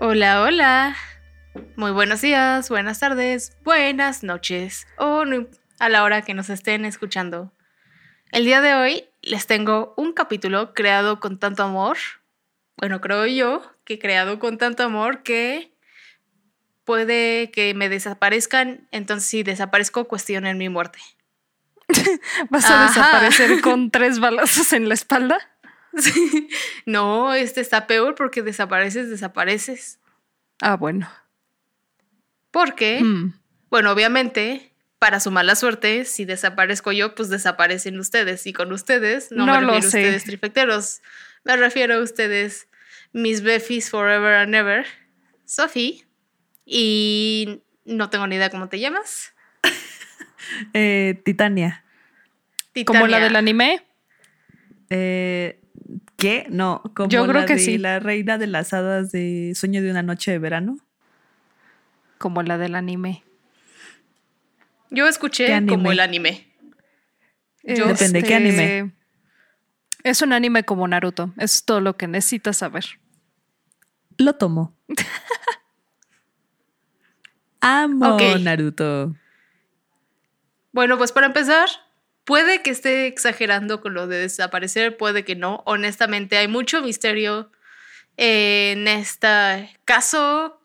Hola, hola. Muy buenos días, buenas tardes, buenas noches o a la hora que nos estén escuchando. El día de hoy les tengo un capítulo creado con tanto amor. Bueno, creo yo que creado con tanto amor que puede que me desaparezcan. Entonces, si desaparezco, cuestionen mi muerte. ¿Vas a Ajá. desaparecer con tres balazos en la espalda? Sí. No, este está peor porque desapareces, desapareces. Ah, bueno. Porque, Mm. bueno, obviamente, para su mala suerte, si desaparezco yo, pues desaparecen ustedes. Y con ustedes, no, No me lo refiero a sé. ustedes trifecteros. Me refiero a ustedes, mis befis forever and ever. Sophie. Y no tengo ni idea cómo te llamas. Eh, Titania. ¿Como la del anime? Eh, ¿Qué? No, como Yo creo la que de sí. la reina de las hadas de Sueño de una noche de verano. Como la del anime. Yo escuché como el anime. Yo- Depende, ¿qué anime? Este, Es un anime como Naruto. Es todo lo que necesitas saber. Lo tomo. Amo. Naruto. Bueno, pues para empezar, puede que esté exagerando con lo de desaparecer, puede que no. Honestamente, hay mucho misterio en este caso.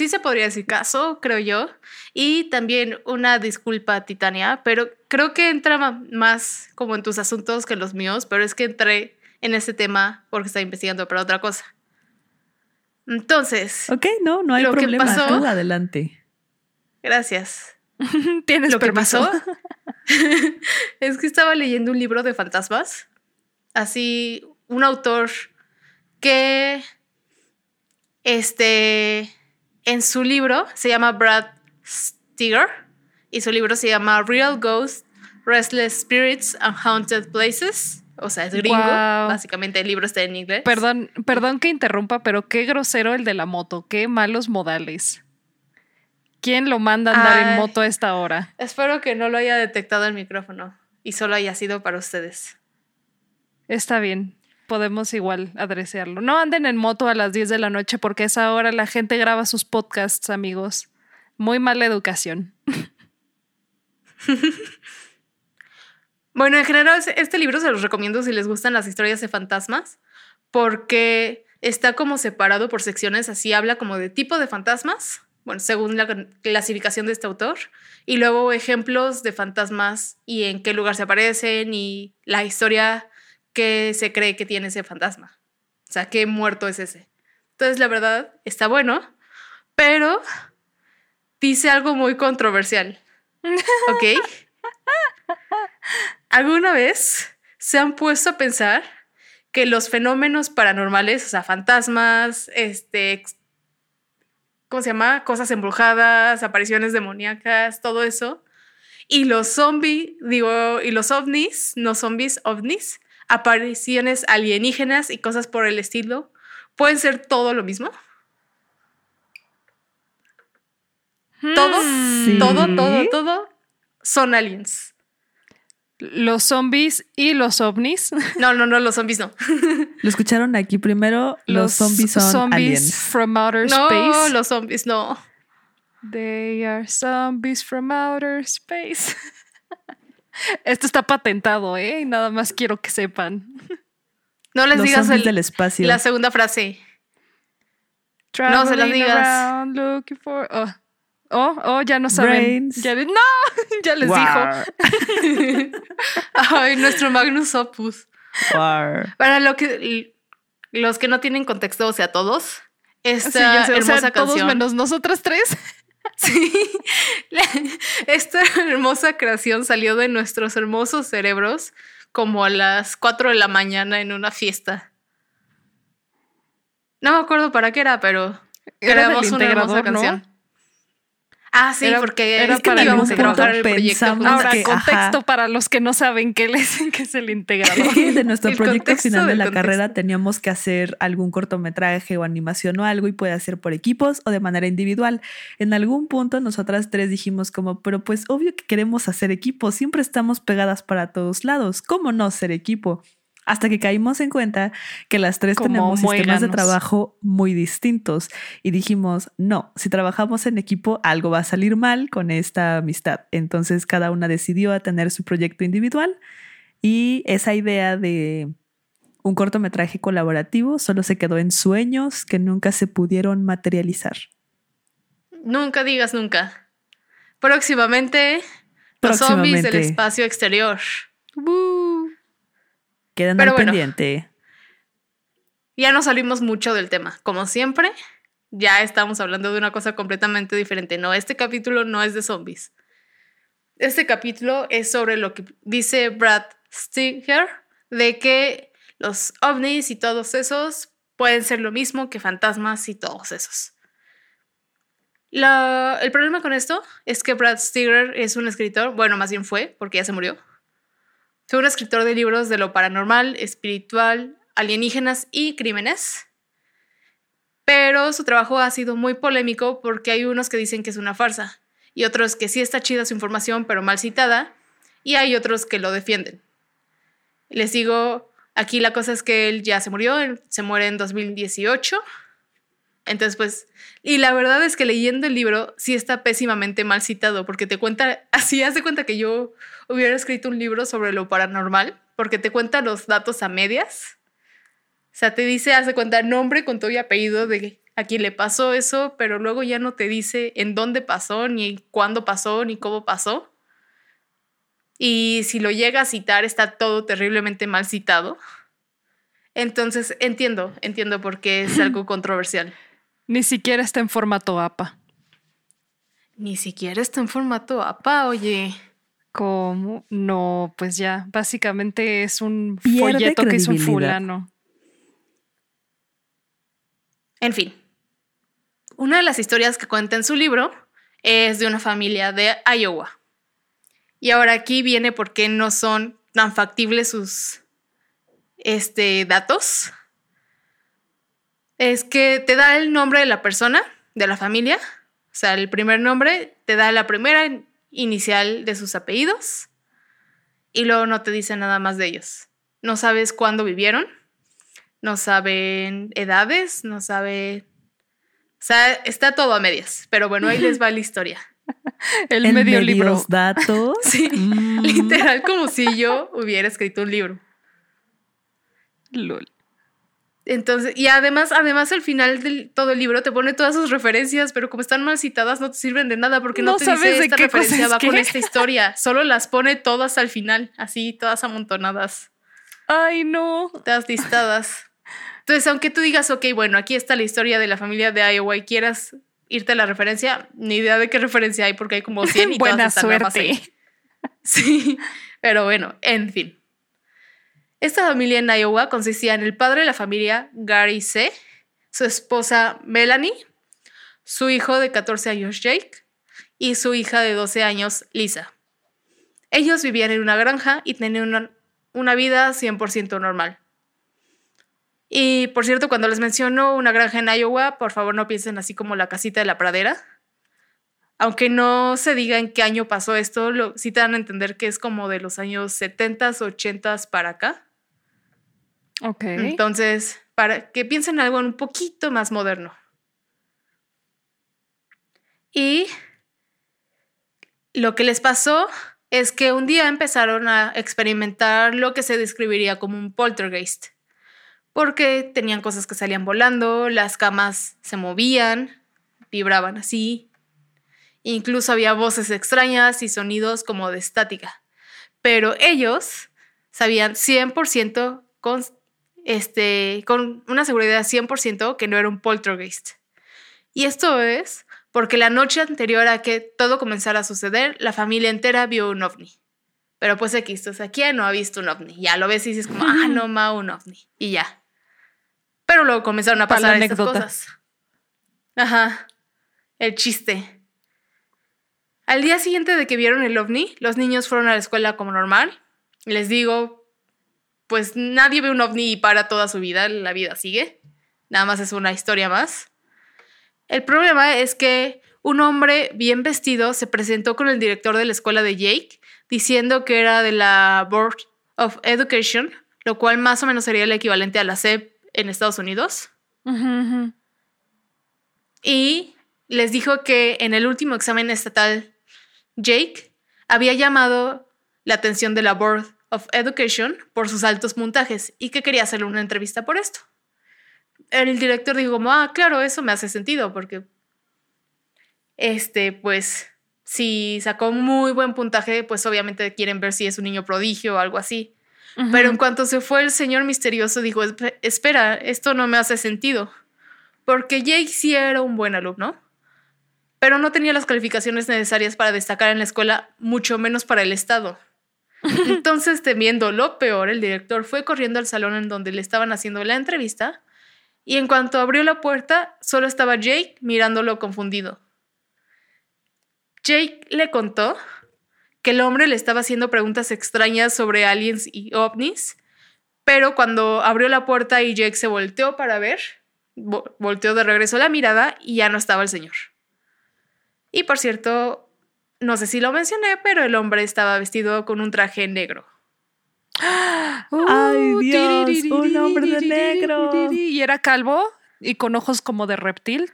Sí se podría decir caso, creo yo. Y también una disculpa, Titania, pero creo que entra más como en tus asuntos que en los míos, pero es que entré en ese tema porque estaba investigando para otra cosa. Entonces, Ok, no, no hay Lo que problema. pasó- Tú adelante. gracias. Tienes Lo que pasó es que estaba leyendo un libro de fantasmas. Así, un autor que, este, en su libro se llama Brad Steger y su libro se llama Real Ghosts, Restless Spirits and Haunted Places. O sea, es gringo. Básicamente el libro está en inglés. Perdón, perdón que interrumpa, pero qué grosero el de la moto. Qué malos modales. ¿Quién lo manda a andar en moto a esta hora? Espero que no lo haya detectado el micrófono y solo haya sido para ustedes. Está bien. Podemos igual adresearlo. No anden en moto a las 10 de la noche porque a esa hora la gente graba sus podcasts, amigos. Muy mala educación. Bueno, en general este libro se los recomiendo si les gustan las historias de fantasmas, porque está como separado por secciones, así habla como de tipo de fantasmas, bueno, según la cl- clasificación de este autor, y luego ejemplos de fantasmas y en qué lugar se aparecen y la historia que se cree que tiene ese fantasma. O sea, qué muerto es ese. Entonces, la verdad, está bueno, pero dice algo muy controversial. ¿Ok? ¿Alguna vez se han puesto a pensar que los fenómenos paranormales, o sea, fantasmas, este, ¿cómo se llama? Cosas embrujadas, apariciones demoníacas, todo eso, y los zombies, digo, y los ovnis, no zombies, ovnis, apariciones alienígenas y cosas por el estilo, pueden ser todo lo mismo? Todo, Sí. todo, todo, todo son aliens. Los zombies y los ovnis. No, no, no, los zombies no. Lo escucharon aquí primero. Los, zombies son zombies aliens. from outer No, space. los zombies no. They are zombies from outer space. Esto está patentado, ¿eh? Y nada más quiero que sepan. No les Los digas el- del espacio. la segunda frase. No se las digas. around looking for- Oh. Oh, oh, ya no saben. Ya, no, ya les War, dijo. Ay, nuestro Magnus Opus. war. Para lo que los que no tienen contexto, o sea, todos, esta Sí, ya sé, o hermosa sea, todos canción. menos nosotras tres. Sí. La- esta hermosa creación salió de nuestros hermosos cerebros como a las 4 de la mañana en una fiesta. No me acuerdo para qué era, pero Era creamos una hermosa ¿no? Ah, sí, Era- porque era es que para íbamos a trabajar punto el proyecto. Ahora, que- contexto ajá. para los que no saben qué, les, qué es el integrador. De nuestro El proyecto contexto final de la contexto. carrera teníamos que hacer algún cortometraje o animación o algo y puede ser por equipos o de manera individual. En algún punto nosotras tres dijimos como, pero pues obvio que queremos hacer equipo, siempre estamos pegadas para todos lados, ¿cómo no ser equipo? Hasta que caímos en cuenta que las tres Como tenemos sistemas de trabajo muy distintos y dijimos, no, si trabajamos en equipo algo va a salir mal con esta amistad. Entonces cada una decidió a tener su proyecto individual y esa idea de un cortometraje colaborativo solo se quedó en sueños que nunca se pudieron materializar. Nunca digas nunca. Próximamente, los zombies del Próximamente. espacio exterior. Quedan Pero al bueno. pendiente. Ya no salimos mucho del tema. Como siempre, ya estamos hablando de una cosa completamente diferente. No, este capítulo no es de zombies. Este capítulo es sobre lo que dice Brad Stinger de que los ovnis y todos esos pueden ser lo mismo que fantasmas y todos esos. La- el problema con esto es que Brad Stinger es un escritor, bueno, más bien fue, porque ya se murió. Fue un escritor de libros de lo paranormal, espiritual, alienígenas y crímenes. Pero su trabajo ha sido muy polémico porque hay unos que dicen que es una farsa y otros que sí está chida su información pero mal citada y hay otros que lo defienden. Les digo, aquí la cosa es que él ya se murió, se muere en 2018. Entonces, pues, y la verdad es que leyendo el libro sí está pésimamente mal citado porque te cuenta, así hace cuenta que yo hubiera escrito un libro sobre lo paranormal porque te cuenta los datos a medias. O sea, te dice, hace cuenta, nombre con todo y apellido de a quién le pasó eso, pero luego ya no te dice en dónde pasó, ni cuándo pasó, ni cómo pasó. Y si lo llega a citar, está todo terriblemente mal citado. Entonces, entiendo, entiendo por qué es algo controversial. Ni siquiera está en formato APA. Ni siquiera está en formato APA, oye. Como no, pues ya, básicamente es un Pierde folleto que es un fulano. En fin, una de las historias que cuenta en su libro es de una familia de Iowa. Y ahora aquí viene por qué no son tan factibles sus este, datos. Es que te da el nombre de la persona, de la familia. O sea, el primer nombre te da la primera inicial de sus apellidos. Y luego no te dice nada más de ellos. No sabes cuándo vivieron no saben edades, no sabe... O sea, está todo a medias, pero bueno, ahí les va la historia. El medio libro. datos. Sí, Mm. literal como si yo hubiera escrito un libro. Lol. Entonces, y además, además al final de todo el libro te pone todas sus referencias, pero como están mal citadas no te sirven de nada porque no, No te sabes dice de esta qué referencia va con esta historia, solo las pone todas al final, así, todas amontonadas. Ay, no. todas listadas. Entonces, aunque tú digas, ok, bueno, aquí está la historia de la familia de Iowa y quieras irte a la referencia, ni idea de qué referencia hay porque hay como 100 y todas Buena están nada más suerte. ahí. Sí, pero bueno, en fin. Esta familia en Iowa consistía en el padre de la familia, Gary C., su esposa Melanie, su hijo de 14 años, Jake, y su hija de 12 años, Lisa. Ellos vivían en una granja y tenían una, una vida 100% normal. Y por cierto, cuando les menciono una granja en Iowa, por favor no piensen así como la casita de la pradera. Aunque no se diga en qué año pasó esto, lo, sí te dan a entender que es como de los años 70s, 80s para acá. Ok. Entonces, para que piensen algo un poquito más moderno. Y lo que les pasó es que un día empezaron a experimentar lo que se describiría como un poltergeist. Porque tenían cosas que salían volando, las camas se movían, vibraban así. Incluso había voces extrañas y sonidos como de estática. Pero ellos sabían 100% con, este, con una seguridad 100% que no era un poltergeist. Y esto es porque la noche anterior a que todo comenzara a suceder, la familia entera vio un ovni. Pero pues X, o sea, ¿quién no ha visto un ovni? Ya lo ves y dices como, ah, no, ma, un ovni. Y ya. Pero luego comenzaron a pasar estas cosas. Ajá. El chiste. Al día siguiente de que vieron el ovni, los niños fueron a la escuela como normal. Les digo, pues nadie ve un ovni y para toda su vida, la vida sigue. Nada más es una historia más. El problema es que un hombre bien vestido se presentó con el director de la escuela de Jake diciendo que era de la Board of Education, lo cual más o menos sería el equivalente a la SEP en Estados Unidos. Y les dijo que en el último examen estatal, Jake había llamado la atención de la Board of Education por sus altos puntajes y que quería hacerle una entrevista por esto. El director dijo como, ah, claro, eso me hace sentido porque, este, pues, si sacó muy buen puntaje, pues obviamente quieren ver si es un niño prodigio o algo así. Pero en cuanto se fue el señor misterioso, dijo, "Espe- espera, esto no me hace sentido. Porque Jake sí era un buen alumno, pero no tenía las calificaciones necesarias para destacar en la escuela, mucho menos para el Estado. Entonces, temiendo lo peor, el director fue corriendo al salón en donde le estaban haciendo la entrevista y en cuanto abrió la puerta, solo estaba Jake mirándolo confundido. Jake le contó que el hombre le estaba haciendo preguntas extrañas sobre aliens y ovnis, pero cuando abrió la puerta y Jake se volteó para ver, vo- volteó de regreso la mirada y ya no estaba el señor. Y por cierto, no sé si lo mencioné, pero el hombre estaba vestido con un traje negro. Ay, Dios, un hombre de negro. Y era calvo y con ojos como de reptil.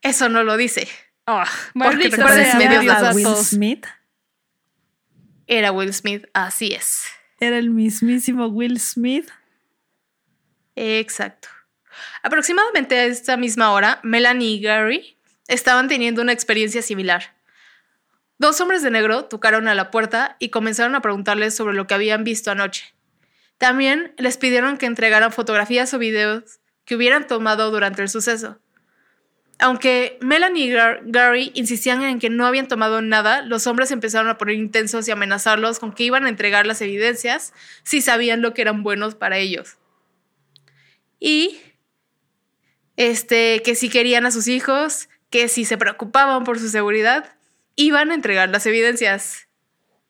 Eso no lo dice. Ah, Porque medios a Will. Smith. Era Will Smith, así es. Era el mismísimo Will Smith. Exacto. Aproximadamente a esta misma hora, Melanie y Gary estaban teniendo una experiencia similar. Dos hombres de negro tocaron a la puerta y comenzaron a preguntarles sobre lo que habían visto anoche. También les pidieron que entregaran fotografías o videos que hubieran tomado durante el suceso. Aunque Melanie y Gar- Gary insistían en que no habían tomado nada, los hombres empezaron a poner intensos y amenazarlos con que iban a entregar las evidencias si sabían lo que eran buenos para ellos. Y este, que si querían a sus hijos, que si se preocupaban por su seguridad, iban a entregar las evidencias.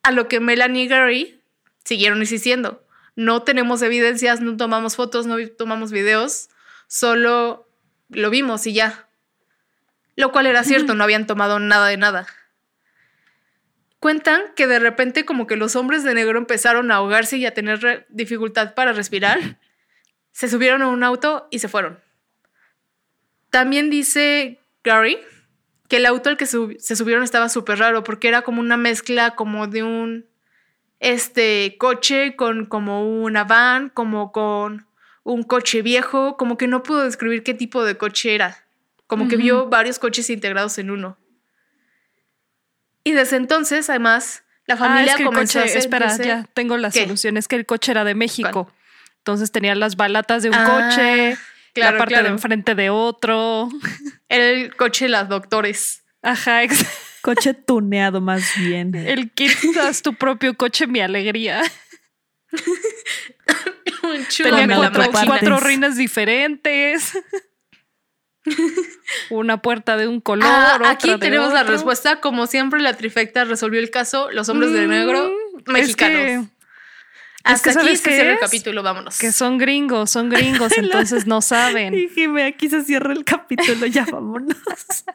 A lo que Melanie y Gary siguieron insistiendo. No tenemos evidencias, no tomamos fotos, no tomamos videos, solo lo vimos y ya. Lo cual era cierto, no habían tomado nada de nada. Cuentan que de repente como que los hombres de negro empezaron a ahogarse y a tener dificultad para respirar. Se subieron a un auto y se fueron. También dice Gary que el auto al que sub- se subieron estaba súper raro porque era como una mezcla como de un este coche con como una van, como con un coche viejo, como que no pudo describir qué tipo de coche era. Como que vio varios coches integrados en uno. Y desde entonces, además, la Ah, familia es que el comenzó a coche, hacer- espera, dice- ya tengo la ¿Qué? solución. Es que el coche era de México. Entonces tenía las balatas de un Ah, coche, claro, la parte claro. de enfrente de otro. Era el coche de las doctores. Ajá, Coche tuneado más bien. el kit haz tu propio coche, mi alegría. Un chulo Tenía cuatro, cuatro reinas diferentes. Una puerta de un color. Ah, otra aquí de tenemos la respuesta. Como siempre, la trifecta resolvió el caso. Los hombres de negro Mm, mexicanos. Es que, Hasta es que aquí ¿sabes se qué cierra el capítulo. Vámonos. que son gringos, son gringos, entonces no saben. Jimé, aquí se cierra el capítulo, ya vámonos.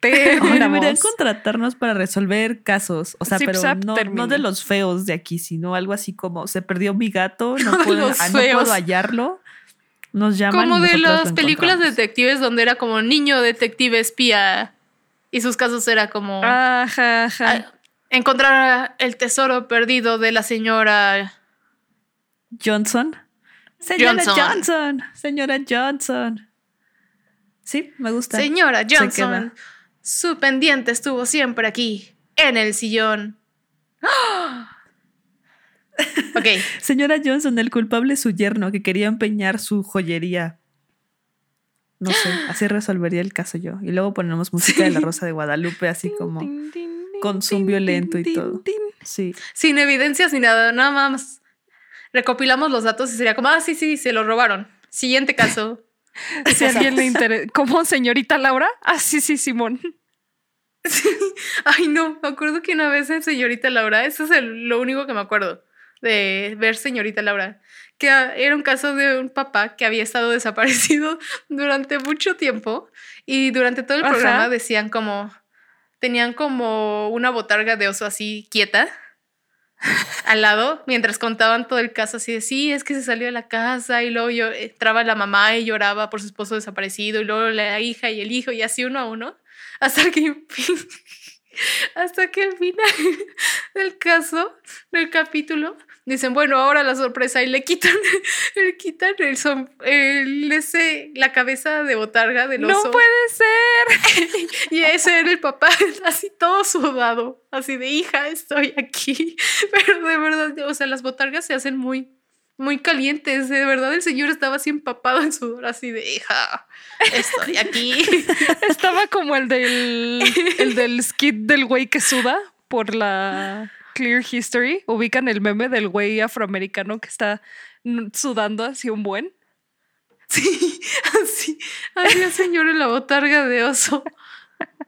Pero deberían contratarnos para resolver casos. O sea, Zip, pero no, de los feos de aquí, sino algo así como se perdió mi gato, no, puedo, ah, no puedo hallarlo. Nos llaman. Como de las películas detectives donde era como niño detective espía. Y sus casos era como Ajá, ajá. Encontrar el tesoro perdido de la señora. Johnson. Señora Johnson. Johnson. Señora Johnson. Sí, me gusta. Señora Se Johnson. Su pendiente estuvo siempre aquí, en el sillón. ¡Ah! Ok. Señora Johnson, el culpable es su yerno que quería empeñar su joyería. No sé, así resolvería el caso yo. Y luego ponemos música de la Rosa de Guadalupe, así como Tin, tin, con tin, zoom tin, violento y todo. Sí. Sin evidencias ni nada, nada más. Recopilamos los datos y sería como, ah, sí, sí, se lo robaron. Siguiente caso. Si alguien le interesa. ¿Cómo, señorita Laura? Ah, sí, sí, Simón. Ay, no, me acuerdo que una vez en Señorita Laura, eso es el- lo único que me acuerdo de ver Señorita Laura, que era un caso de un papá que había estado desaparecido durante mucho tiempo y durante todo el Ajá. programa decían como, tenían como una botarga de oso así quieta al lado, mientras contaban todo el caso así de, sí, es que se salió de la casa y luego yo, entraba la mamá y lloraba por su esposo desaparecido y luego la hija y el hijo y así uno a uno, hasta que, hasta que al final del caso, del capítulo, dicen, bueno, ahora la sorpresa y le quitan, le quitan el, som- el- ese, la cabeza de botarga del oso. No puede ser. Y ese era el papá, así todo sudado, así de hija, estoy aquí. Pero de verdad, o sea, las botargas se hacen muy, muy calientes. De verdad, el señor estaba así empapado en sudor, así de hija, estoy aquí. Estaba como el del, el del skit del güey que suda por la Clear History. Ubican el meme del güey afroamericano que está sudando así un buen. Sí, así, así el señor en la botarga de oso.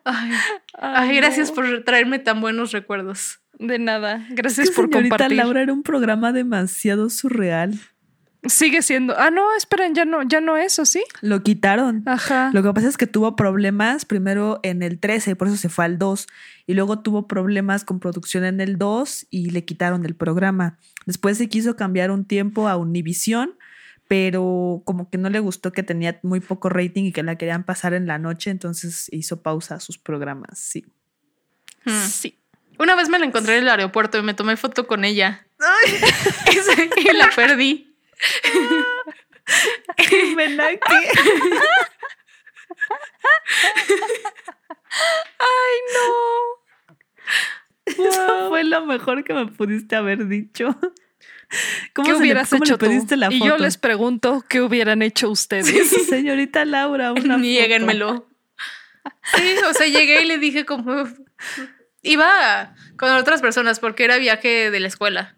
Ay, ay, gracias no. por traerme tan buenos recuerdos. De nada. Es Gracias que por señorita compartir. Laura era un programa demasiado surreal. Sigue siendo. Ah, no, esperen, ya no, ya no eso, ¿sí? Lo quitaron. Ajá. Lo que pasa es que tuvo problemas primero en el 13, por eso se fue al 2. Y luego tuvo problemas con producción en el 2 y le quitaron el programa. Después se quiso cambiar un tiempo a Univision, pero como que no le gustó que tenía muy poco rating y que la querían pasar en la noche, entonces hizo pausa a sus programas. Sí. Hmm. Sí. Una vez me la encontré en el aeropuerto y me tomé foto con ella. Y la perdí. Ay, no. Eso fue lo mejor que me pudiste haber dicho. ¿Cómo, ¿Qué le- hubieras cómo hecho le pediste tú? la y yo les pregunto qué hubieran hecho ustedes. Señorita Laura, una. Niéguenmelo. Sí, o sea, llegué y le dije como... Iba con otras personas porque era viaje de la escuela.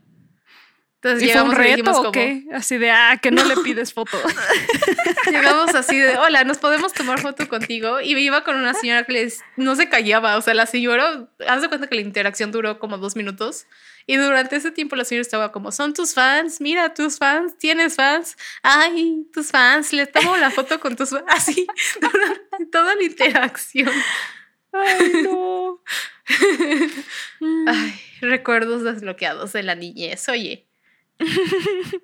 Entonces ¿Y fue un llegamos y le reto dijimos o como... Así de, ah, que no, le pides foto. Llegamos así de, hola, ¿nos podemos tomar foto contigo? Y iba con una señora que les, no se callaba. O sea, la señora, haz de cuenta que la interacción duró como dos minutos. Y durante ese tiempo la señora estaba como, son tus fans, mira, tus fans, tienes fans. Ay, tus fans, les tomo la foto con tus fans. Así, durante toda la interacción. Ay, no. Ay, recuerdos desbloqueados de la niñez, oye.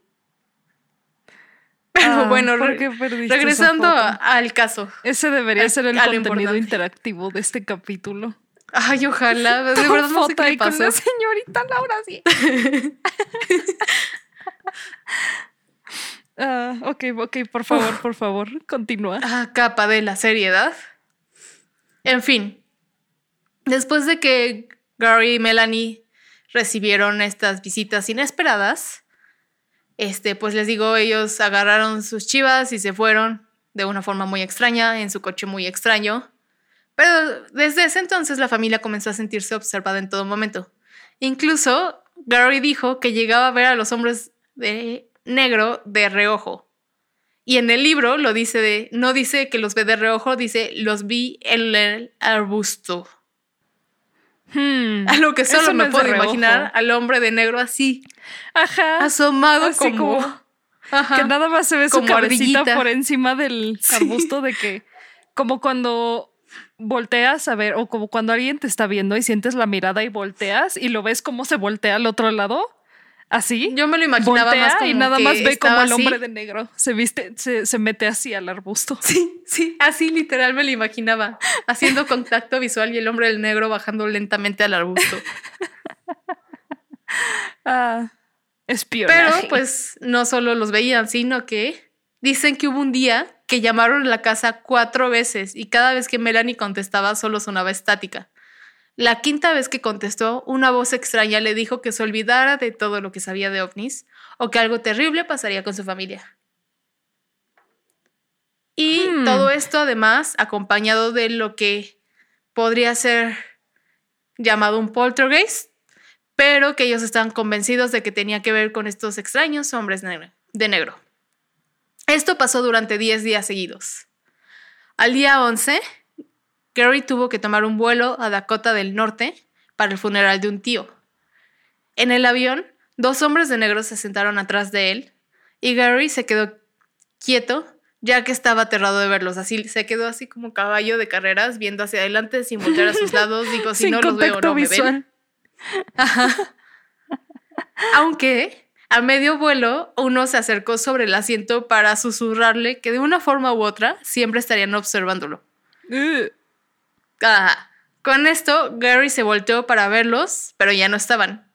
Pero Ah, bueno, ¿por re- qué perdiste esa regresando al caso. Ese debería al- ser el contenido importante. interactivo de este capítulo. Ay, ojalá. De verdad no sé qué le con la señorita Laura, sí. Ah, ok, ok, por favor, por favor, continúa. Ah, capa de la seriedad. En fin, después de que Gary y Melanie recibieron estas visitas inesperadas, este, pues les digo, ellos agarraron sus chivas y se fueron de una forma muy extraña, en su coche muy extraño. Pero desde ese entonces la familia comenzó a sentirse observada en todo momento. Incluso Gary dijo que llegaba a ver a los hombres de negro de reojo. Y en el libro lo dice de, no dice que los ve de reojo, dice los vi en el arbusto. Hmm, A lo que solo me puedo imaginar al hombre de negro así, Ajá. asomado así como, como- Ajá. Que nada más se ve su cabecita ardillita. por encima del Sí. arbusto de que, como cuando volteas a ver, o como cuando alguien te está viendo y sientes la mirada y volteas y lo ves cómo se voltea al otro lado, así. Yo me lo imaginaba voltea más como y nada que más ve como el hombre así. de negro se viste, se, se mete así al arbusto. Sí, sí, así literal me lo imaginaba, haciendo contacto visual y el hombre del negro bajando lentamente al arbusto. Ah, espionaje. Pero pues no solo los veían, sino que dicen que hubo un día que llamaron a la casa cuatro veces y cada vez que Melanie contestaba solo sonaba estática. La quinta vez que contestó, una voz extraña le dijo que se olvidara de todo lo que sabía de ovnis o que algo terrible pasaría con su familia. Y Hmm. todo esto además acompañado de lo que podría ser llamado un poltergeist, pero que ellos estaban convencidos de que tenía que ver con estos extraños hombres negro- de negro. Esto pasó durante 10 días seguidos. Al día 11, Gary tuvo que tomar un vuelo a Dakota del Norte para el funeral de un tío. En el avión, dos hombres de negro se sentaron atrás de él y Gary se quedó quieto ya que estaba aterrado de verlos. Así se quedó así como caballo de carreras viendo hacia adelante sin voltear a sus lados. Digo, si Sin no los veo, no me ven. visual. Aunque a medio vuelo uno se acercó sobre el asiento para susurrarle que de una forma u otra siempre estarían observándolo. Ajá. Con esto, Gary se volteó para verlos, pero ya no estaban.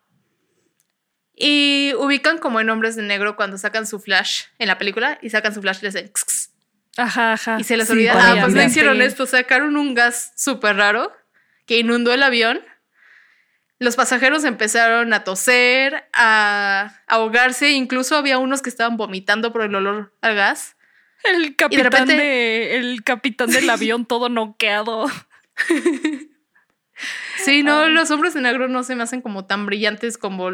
Y ubican como en hombres de negro cuando sacan su flash en la película y sacan su flash y les hacen "X, x", Ajá, ajá. y se les olvida. Ah, pues no hicieron esto, sacaron un gas súper raro que inundó el avión. Los pasajeros empezaron a toser, a ahogarse, incluso había unos que estaban vomitando por el olor al gas. El capitán, repente- de, el capitán del avión todo noqueado. Sí, no, los hombres de negro no se me hacen como tan brillantes como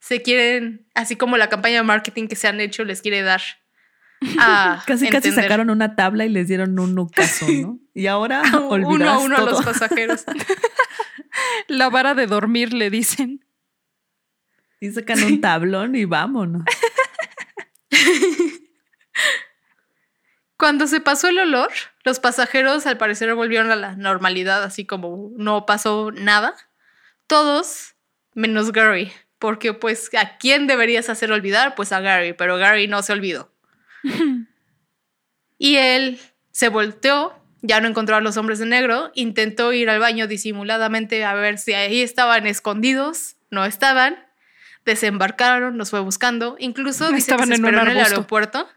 se quieren, así como la campaña de marketing que se han hecho les quiere dar. a Casi casi sacaron una tabla y les dieron un nucazo, ¿no? Y ahora uno a uno a los pasajeros. La vara de dormir, le dicen. Y sacan un tablón y vámonos. Cuando se pasó el olor, los pasajeros al parecer volvieron a la normalidad, así como no pasó nada. Todos menos Gary, porque pues ¿a quién deberías hacer olvidar? Pues a Gary, pero Gary no se olvidó. y él se volteó, ya no encontró a los hombres de negro, intentó ir al baño disimuladamente a ver si ahí estaban escondidos, no estaban. Desembarcaron, los fue buscando, incluso dice Estaban que se en un en el aeropuerto.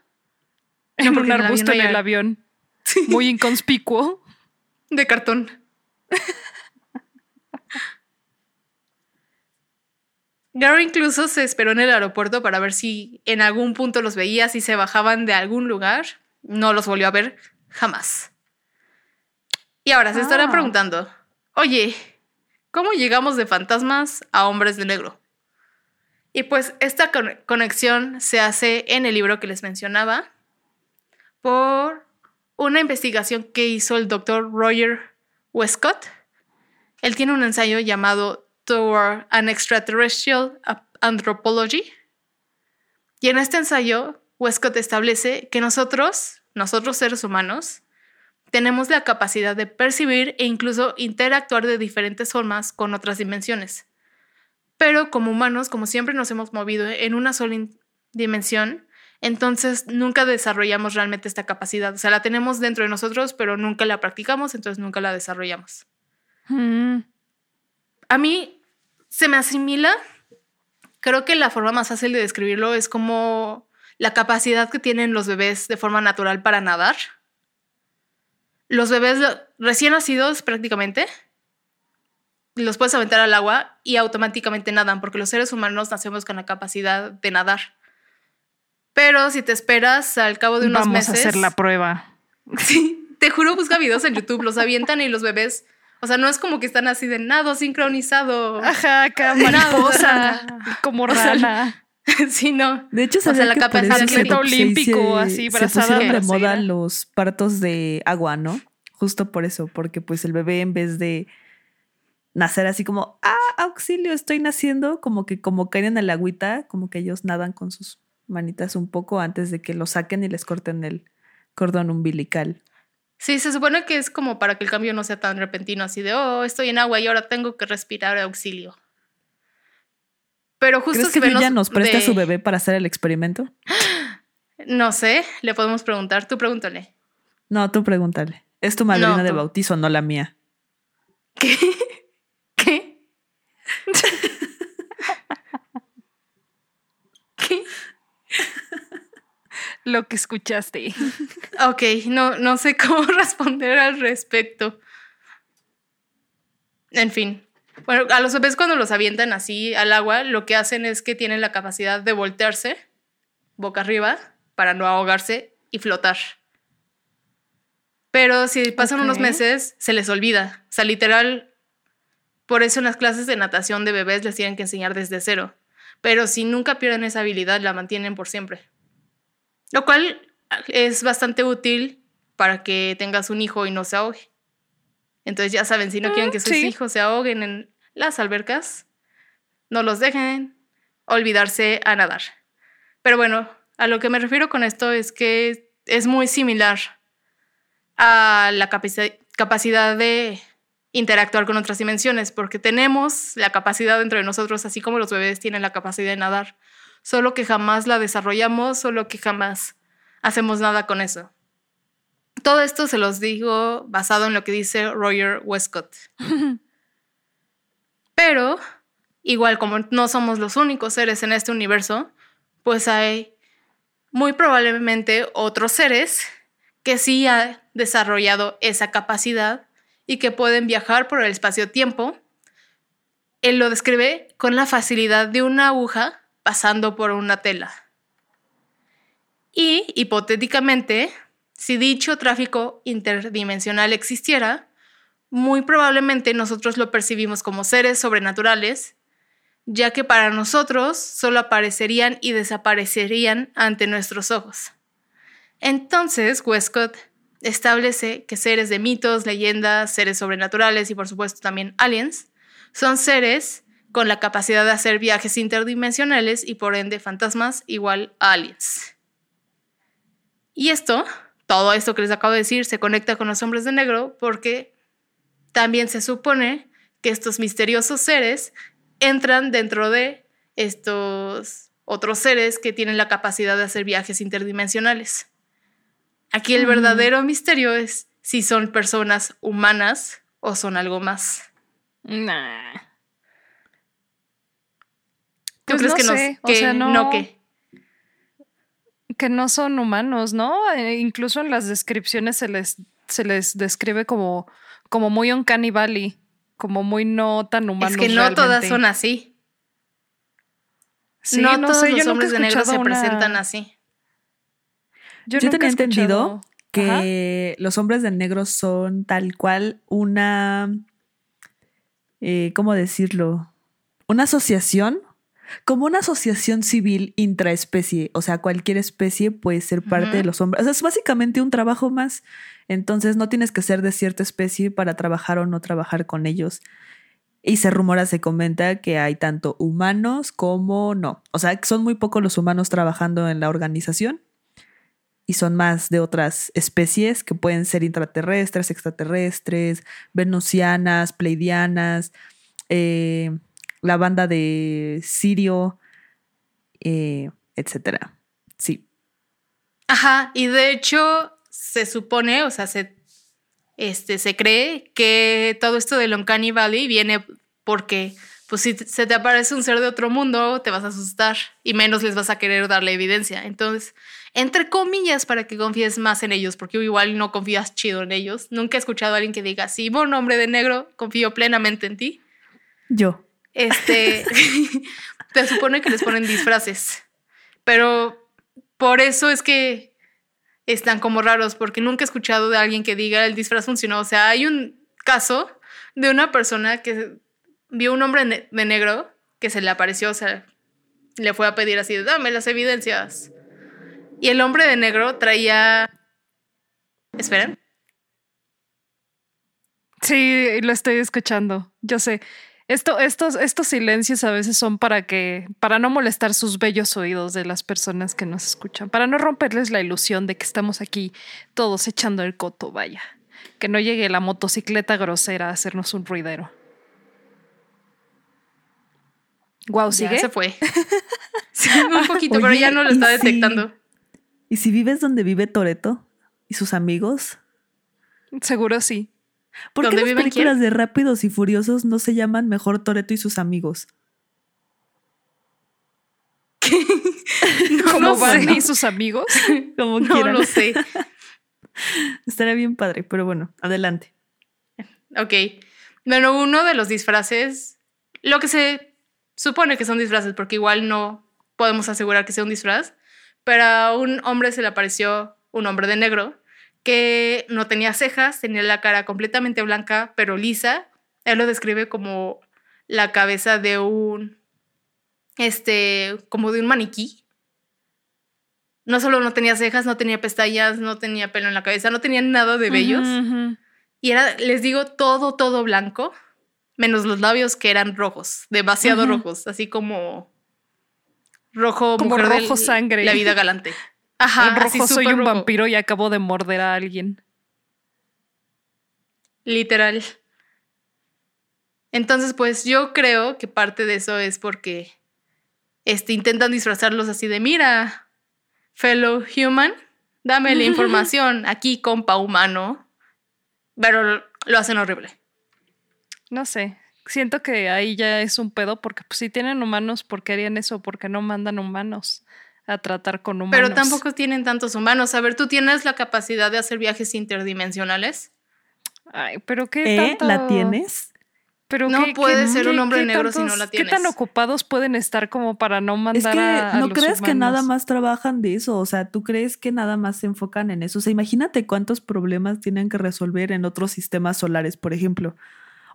En un arbusto en el avión. Muy inconspicuo. De cartón. Gary incluso se esperó en el aeropuerto para ver si en algún punto los veía, si se bajaban de algún lugar. No los volvió a ver jamás. Y ahora se estarán Ah. preguntando, oye, ¿cómo llegamos de fantasmas a hombres de negro? Y pues esta con- conexión se hace en el libro que les mencionaba por una investigación que hizo el doctor Roger Westcott. Él tiene un ensayo llamado Toward an Extraterrestrial Anthropology. Y en este ensayo, Westcott establece que nosotros, nosotros seres humanos, tenemos la capacidad de percibir e incluso interactuar de diferentes formas con otras dimensiones. Pero como humanos, como siempre nos hemos movido en una sola dimensión, entonces nunca desarrollamos realmente esta capacidad. O sea, la tenemos dentro de nosotros, pero nunca la practicamos, entonces nunca la desarrollamos. Mm. A mí se me asimila, creo que la forma más fácil de describirlo es como la capacidad que tienen los bebés de forma natural para nadar. Los bebés recién nacidos prácticamente los puedes aventar al agua y automáticamente nadan, porque los seres humanos nacemos con la capacidad de nadar. Pero si te esperas al cabo de unos Vamos meses. a hacer la prueba. Sí, te juro, busca videos en YouTube, los avientan y los bebés. O sea, no es como que están así de nado sincronizado. Ajá, acá mariposa, como O sea, rana. sí, no. De hecho, O sea, la eso de se- atleta se- olímpico, se- así, se brazada pusieron de moda los partos de agua, ¿no? Justo por eso, porque pues el bebé en vez de nacer así como, ah, auxilio, estoy naciendo, como que como caen en el agüita, como que ellos nadan con sus manitas un poco antes de que lo saquen y les corten el cordón umbilical. Sí, se supone que es como para que el cambio no sea tan repentino, así de, oh, estoy en agua y ahora tengo que respirar auxilio. Pero justo ¿Crees que Villa nos presta de- a su bebé para hacer el experimento? No sé, le podemos preguntar. Tú pregúntale. No, tú pregúntale. Es tu madrina No, de bautizo, no la mía. ¿Qué? ¿Qué? Lo que escuchaste. Ok, no, no sé cómo responder al respecto. En fin. Bueno, a los bebés cuando los avientan así al agua, lo que hacen es que tienen la capacidad de voltearse boca arriba para no ahogarse y flotar. Pero si pasan unos meses, se les olvida. O sea, literal, por eso en las clases de natación de bebés les tienen que enseñar desde cero. Pero si nunca pierden esa habilidad, la mantienen por siempre. Lo cual es bastante útil para que tengas un hijo y no se ahogue. Entonces ya saben, si no quieren que sus sí. hijos se ahoguen en las albercas, no los dejen olvidarse a nadar. Pero bueno, a lo que me refiero con esto es que es muy similar a la capaci- capacidad de interactuar con otras dimensiones, porque tenemos la capacidad dentro de nosotros, así como los bebés tienen la capacidad de nadar, solo que jamás la desarrollamos, solo que jamás hacemos nada con eso. Todo esto se los digo basado en lo que dice Roger Westcott. Pero, igual como no somos los únicos seres en este universo, pues hay muy probablemente otros seres que sí han desarrollado esa capacidad y que pueden viajar por el espacio-tiempo. Él lo describe con la facilidad de una aguja pasando por una tela. Y, hipotéticamente, si dicho tráfico interdimensional existiera, muy probablemente nosotros lo percibimos como seres sobrenaturales, ya que para nosotros solo aparecerían y desaparecerían ante nuestros ojos. Entonces, Westcott establece que seres de mitos, leyendas, seres sobrenaturales y por supuesto también aliens son seres con la capacidad de hacer viajes interdimensionales y por ende fantasmas igual a aliens. Y esto, todo esto que les acabo de decir, se conecta con los hombres de negro porque también se supone que estos misteriosos seres entran dentro de estos otros seres que tienen la capacidad de hacer viajes interdimensionales. Aquí el verdadero misterio es si son personas humanas o son algo más. Nah. ¿Tú Pues crees no que, nos- sé, o sea, no- no que? Que no son humanos, ¿no? Eh, incluso en las descripciones se les, se les describe como, como muy uncanny valley, como muy no tan humanos. Es que no todas son así. Sí, no, no todos sé, yo los he hombres de negro se una- presentan así. Yo, nunca tenía he entendido que los hombres de negro son tal cual una, eh, ¿cómo decirlo? Una asociación, como una asociación civil intraespecie, o sea, cualquier especie puede ser parte de los hombres. O sea, es básicamente un trabajo más. Entonces no tienes que ser de cierta especie para trabajar o no trabajar con ellos. Y se rumora, se comenta que hay tanto humanos como no. O sea, son muy pocos los humanos trabajando en la organización y son más de otras especies que pueden ser intraterrestres, extraterrestres, venusianas, pleidianas, eh, la banda de Sirio, eh, etcétera. Sí. Ajá, y de hecho se supone, o sea, se, este, se cree que todo esto del Uncanny Valley viene porque, pues si se te aparece un ser de otro mundo, te vas a asustar y menos les vas a querer darle evidencia. Entonces, entre comillas, para que confíes más en ellos, porque igual no confías chido en ellos. Nunca he escuchado a alguien que diga, sí, buen hombre de negro, confío plenamente en ti. Yo. Este, te supone que les ponen disfraces, pero por eso es que están como raros, porque nunca he escuchado de alguien que diga el disfraz funcionó. O sea, hay un caso de una persona que vio un hombre de negro que se le apareció, o sea, le fue a pedir así, dame las evidencias. Y el hombre de negro traía... Esperen. Sí, lo estoy escuchando. Yo sé. Esto, estos, estos silencios a veces son para que, para no molestar sus bellos oídos de las personas que nos escuchan, para no romperles la ilusión de que estamos aquí todos echando el coto, vaya. Que no llegue la motocicleta grosera a hacernos un ruidero. Guau, Ya ¿sigue? se fue. Sí, un poquito, pero ya no lo ¿y está si- detectando. ¿Y si vives donde vive Toreto y sus amigos? Seguro sí. ¿Por qué ¿Dónde las películas de Rápidos y Furiosos no se llaman mejor Toreto y sus amigos? No lo sé. Barney y sus amigos. Como No quieran. lo sé. Estaría bien padre, pero bueno, adelante. Ok. Bueno, uno de los disfraces, lo que se supone que son disfraces, porque igual no podemos asegurar que sea un disfraz, pero a un hombre se le apareció un hombre de negro que no tenía cejas, tenía la cara completamente blanca, pero lisa. Él lo describe como la cabeza de un, este, como de un maniquí. no solo no tenía cejas, no tenía pestañas, no tenía pelo en la cabeza, no tenía nada de vellos. Y era, les digo, todo, todo blanco, menos los labios que eran rojos, demasiado rojos, así como rojo, Como mujer del- rojo sangre. La vida galante. Ajá, así rojo soy un rojo, vampiro y acabo de morder a alguien. Literal. Entonces, pues yo creo que parte de eso es porque este, intentan disfrazarlos así de, mira, fellow human, dame la información, aquí compa humano, pero lo hacen horrible. No sé. Siento que ahí ya es un pedo porque pues, si tienen humanos, ¿por qué harían eso? Porque no mandan humanos a tratar con humanos. Pero tampoco tienen tantos humanos. A ver, ¿tú tienes la capacidad de hacer viajes interdimensionales? Ay, pero qué ¿Eh? tanto... ¿La tienes? Pero No qué- puede qué- ser un hombre negro si no la ¿Qué tan tienes? ocupados pueden estar como para no Es mandar que a, a no los crees que nada más trabajan de eso, o sea, tú crees que nada más se enfocan en eso. O sea, imagínate cuántos problemas tienen que resolver en otros sistemas solares, por ejemplo.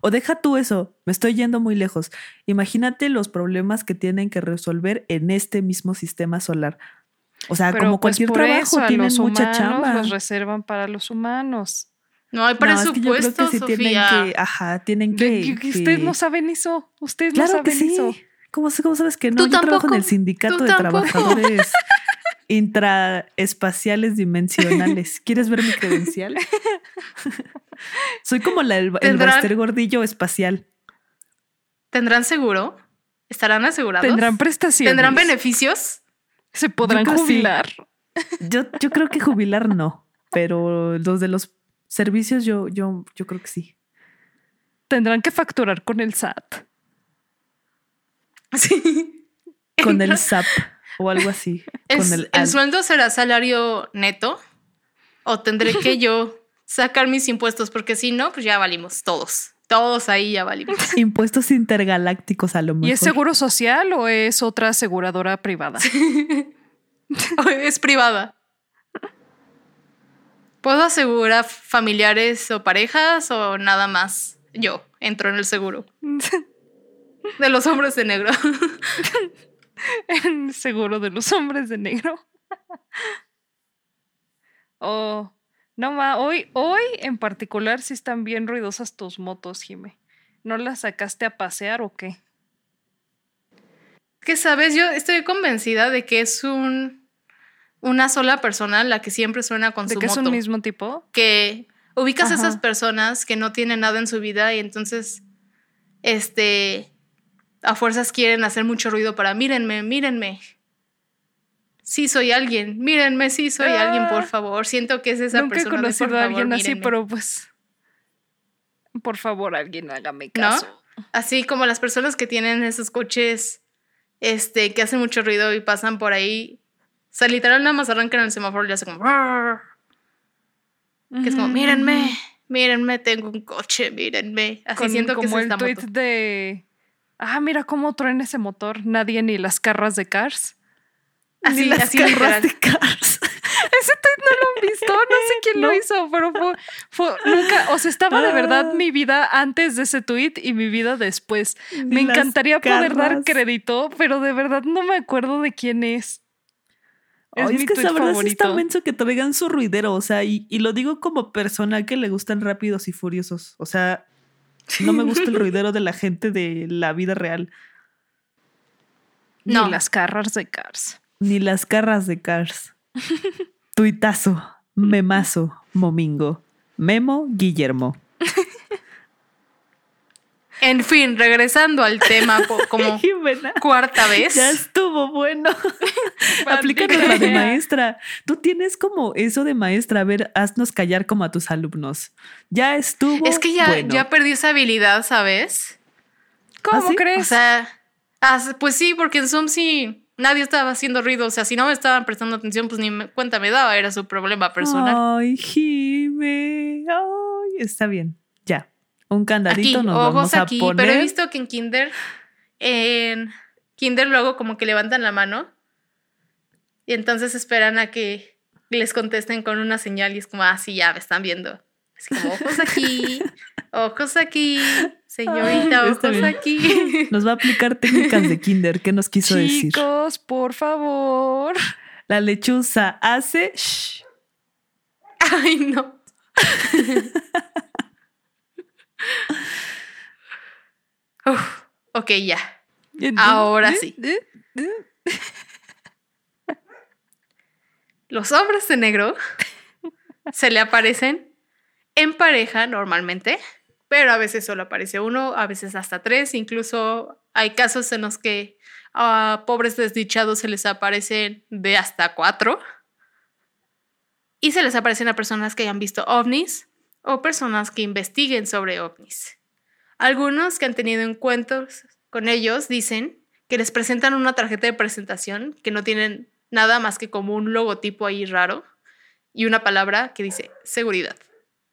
O deja tú eso, me estoy yendo muy lejos. Imagínate los problemas que tienen que resolver en este mismo sistema solar. O sea, Pero como pues cualquier por trabajo eso a tienen los mucha humanos chamba. los reservan para los humanos. No hay No, es que presupuesto, yo creo que sí Sofía. tienen que, ajá, tienen De- que, que Ustedes que- no saben eso. Ustedes Claro no que saben sí. eso. ¿Cómo, sabes que no? Tú Yo trabajo en el sindicato de tampoco. trabajadores intraespaciales dimensionales. ¿Quieres ver mi credencial? Soy como la, el, el ¿Tendrán- Baster gordillo espacial. ¿Tendrán seguro? ¿Estarán asegurados? Tendrán prestaciones. ¿Tendrán beneficios? Se podrán Yo creo sí. jubilar. Yo, yo creo que jubilar no, pero los de los servicios yo, yo, yo creo que sí. Tendrán que facturar con el SAT. Sí. Con el SAP o algo así. ¿El, con el, sueldo será salario neto? ¿O tendré que yo sacar mis impuestos? Porque si no, pues ya valimos todos. Todos ahí ya valimos. impuestos intergalácticos a lo mejor. ¿Y es seguro social o es otra aseguradora privada? es privada. ¿Puedo asegurar familiares o parejas o nada más? Yo entro en el seguro. De los hombres de negro. El seguro de los hombres de negro. Oh, no ma, hoy, hoy en particular sí están bien ruidosas tus motos, Jime. ¿No las sacaste a pasear o qué? que sabes, yo estoy convencida de que es un una sola persona la que siempre suena con ¿De su que es un mismo tipo? que ubicas a esas personas que no tienen nada en su vida y entonces, este, a fuerzas quieren hacer mucho ruido para mírenme, mírenme. Sí soy alguien, mírenme, sí soy alguien, por Ah. favor. Siento que es esa Nunca he persona. de, conocido por a favor, alguien así, pero pues. Por favor, alguien hágame ¿No? caso. Así como las personas que tienen esos coches, este, que hacen mucho ruido y pasan por ahí. O sea, literal nada más arrancan el semáforo y hace como... Que es como, mírenme, mírenme, tengo un coche, mírenme. Así Con- siento que es como el tweet moto. de. Ah, mira cómo truena ese motor. Nadie ni las carras de Cars. Así, las así carras literal. de Cars. Ese tweet no lo han visto, no sé quién No. lo hizo, pero fue, fue- nunca, o sea, estaba de verdad Ah. mi vida antes de ese tweet y mi vida después. Me las encantaría poder dar crédito, pero de verdad no me acuerdo de quién es. Es mi es que la verdad sí está favorito. menso que traigan su ruidero, o sea, y, y lo digo como persona que le gustan rápidos y furiosos. O sea, no me gusta el ruidero de la gente de la vida real, No. Ni las carras de Cars. Ni las carras de Cars. Tuitazo, memazo, momingo, memo, Guillermo. En fin, regresando al tema como cuarta vez. ya estuvo bueno. Aplícanos la de maestra. Tú tienes como eso de maestra. A ver, haznos callar como a tus alumnos. Ya estuvo. Es que ya, bueno. ya perdí esa habilidad, ¿sabes? ¿Cómo ¿Ah, sí? crees? O sea, as- pues sí, porque en Zoom sí nadie estaba haciendo ruido. O sea, si no me estaban prestando atención, pues ni me- cuenta me daba, era su problema personal. Ay, Jime. Ay, está bien. Ya. Un aquí, candadito nos ojos vamos a aquí. poner. Pero he visto que en Kinder, en Kinder luego como que levantan la mano y entonces esperan a que les contesten con una señal y es como, ah, sí, ya me están viendo. Así como, ojos aquí, ojos aquí, señorita, está ojos aquí. Nos va a aplicar técnicas de kinder. ¿Qué nos quiso decir? Chicos, por favor. La lechuza hace... shh. Ay, no. Uf, ok, ya. Ahora sí. Los hombres de negro se le aparecen en pareja normalmente, pero a veces solo aparece uno, a veces hasta tres, incluso hay casos en los que a pobres desdichados se les aparecen de hasta cuatro. Y se les aparecen a personas que hayan visto ovnis o personas que investiguen sobre ovnis. Algunos que han tenido encuentros con ellos dicen que les presentan una tarjeta de presentación que no tienen nada más que como un logotipo ahí raro y una palabra que dice seguridad.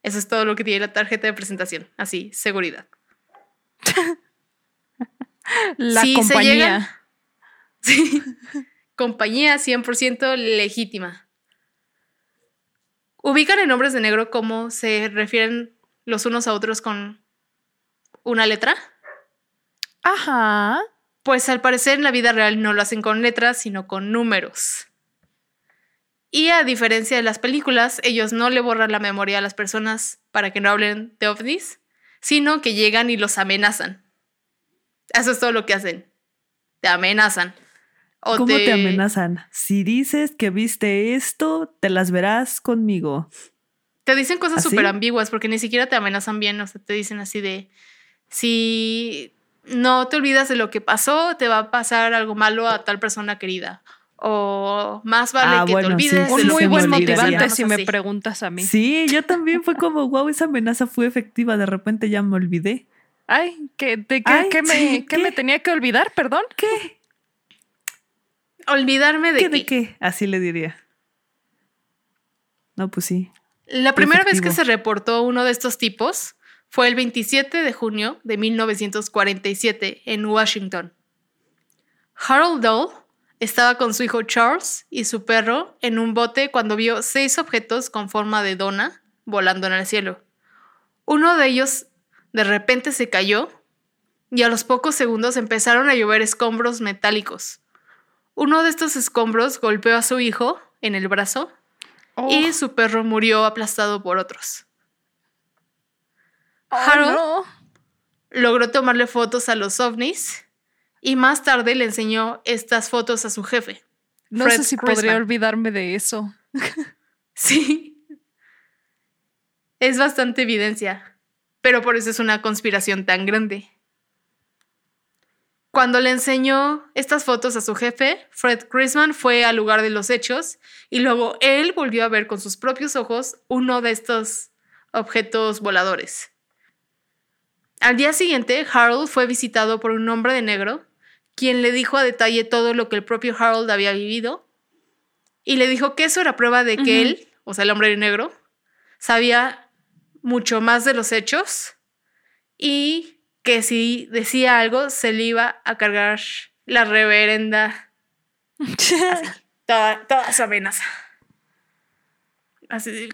Eso es todo lo que tiene la tarjeta de presentación. Así, seguridad. La Sí, se compañía. llegan- Sí. Compañía 100% legítima. Ubican en hombres de negro cómo se refieren los unos a otros con una letra. Ajá. Pues al parecer en la vida real no lo hacen con letras, sino con números. Y a diferencia de las películas, ellos no le borran la memoria a las personas para que no hablen de ovnis, sino que llegan y los amenazan. Eso es todo lo que hacen. Te amenazan. O ¿Cómo te... amenazan? Si dices que viste esto, te las verás conmigo. Te dicen cosas ¿Así? súper ambiguas porque ni siquiera te amenazan bien. O sea, te dicen así de, si no te olvidas de lo que pasó, te va a pasar algo malo a tal persona querida. O más vale Ah, que bueno, te olvides sí, Un muy buen me pasó". olvidaría. motivante si me preguntas a mí. Sí, yo también fue como, wow, esa amenaza fue efectiva. De repente ya me olvidé. Ay, ¿qué, de qué, Ay, qué me, sí, qué ¿qué? me tenía que olvidar? Perdón. ¿Qué? Olvidarme de ¿Qué de qué. Así le diría. No, pues sí. La primera vez que se reportó uno de estos tipos fue el 27 de junio de 1947 en Washington. Harold Dole estaba con su hijo Charles y su perro en un bote cuando vio seis objetos con forma de dona volando en el cielo. Uno de ellos de repente se cayó y a los pocos segundos empezaron a llover escombros metálicos. Uno de estos escombros golpeó a su hijo en el brazo Oh, y su perro murió aplastado por otros. oh, Harold no. logró tomarle fotos a los ovnis y más tarde le enseñó estas fotos a su jefe. No Fred sé si podría olvidarme de eso. Sí. Es bastante evidencia, pero por eso es una conspiración tan grande. Cuando le enseñó estas fotos a su jefe, Fred Crisman fue al lugar de los hechos y luego él volvió a ver con sus propios ojos uno de estos objetos voladores. Al día siguiente, Harold fue visitado por un hombre de negro, quien le dijo a detalle todo lo que el propio Harold había vivido y le dijo que eso era prueba de que él, o sea, el hombre negro, sabía mucho más de los hechos y que si decía algo se le iba a cargar la reverenda toda, toda su amenaza. Así.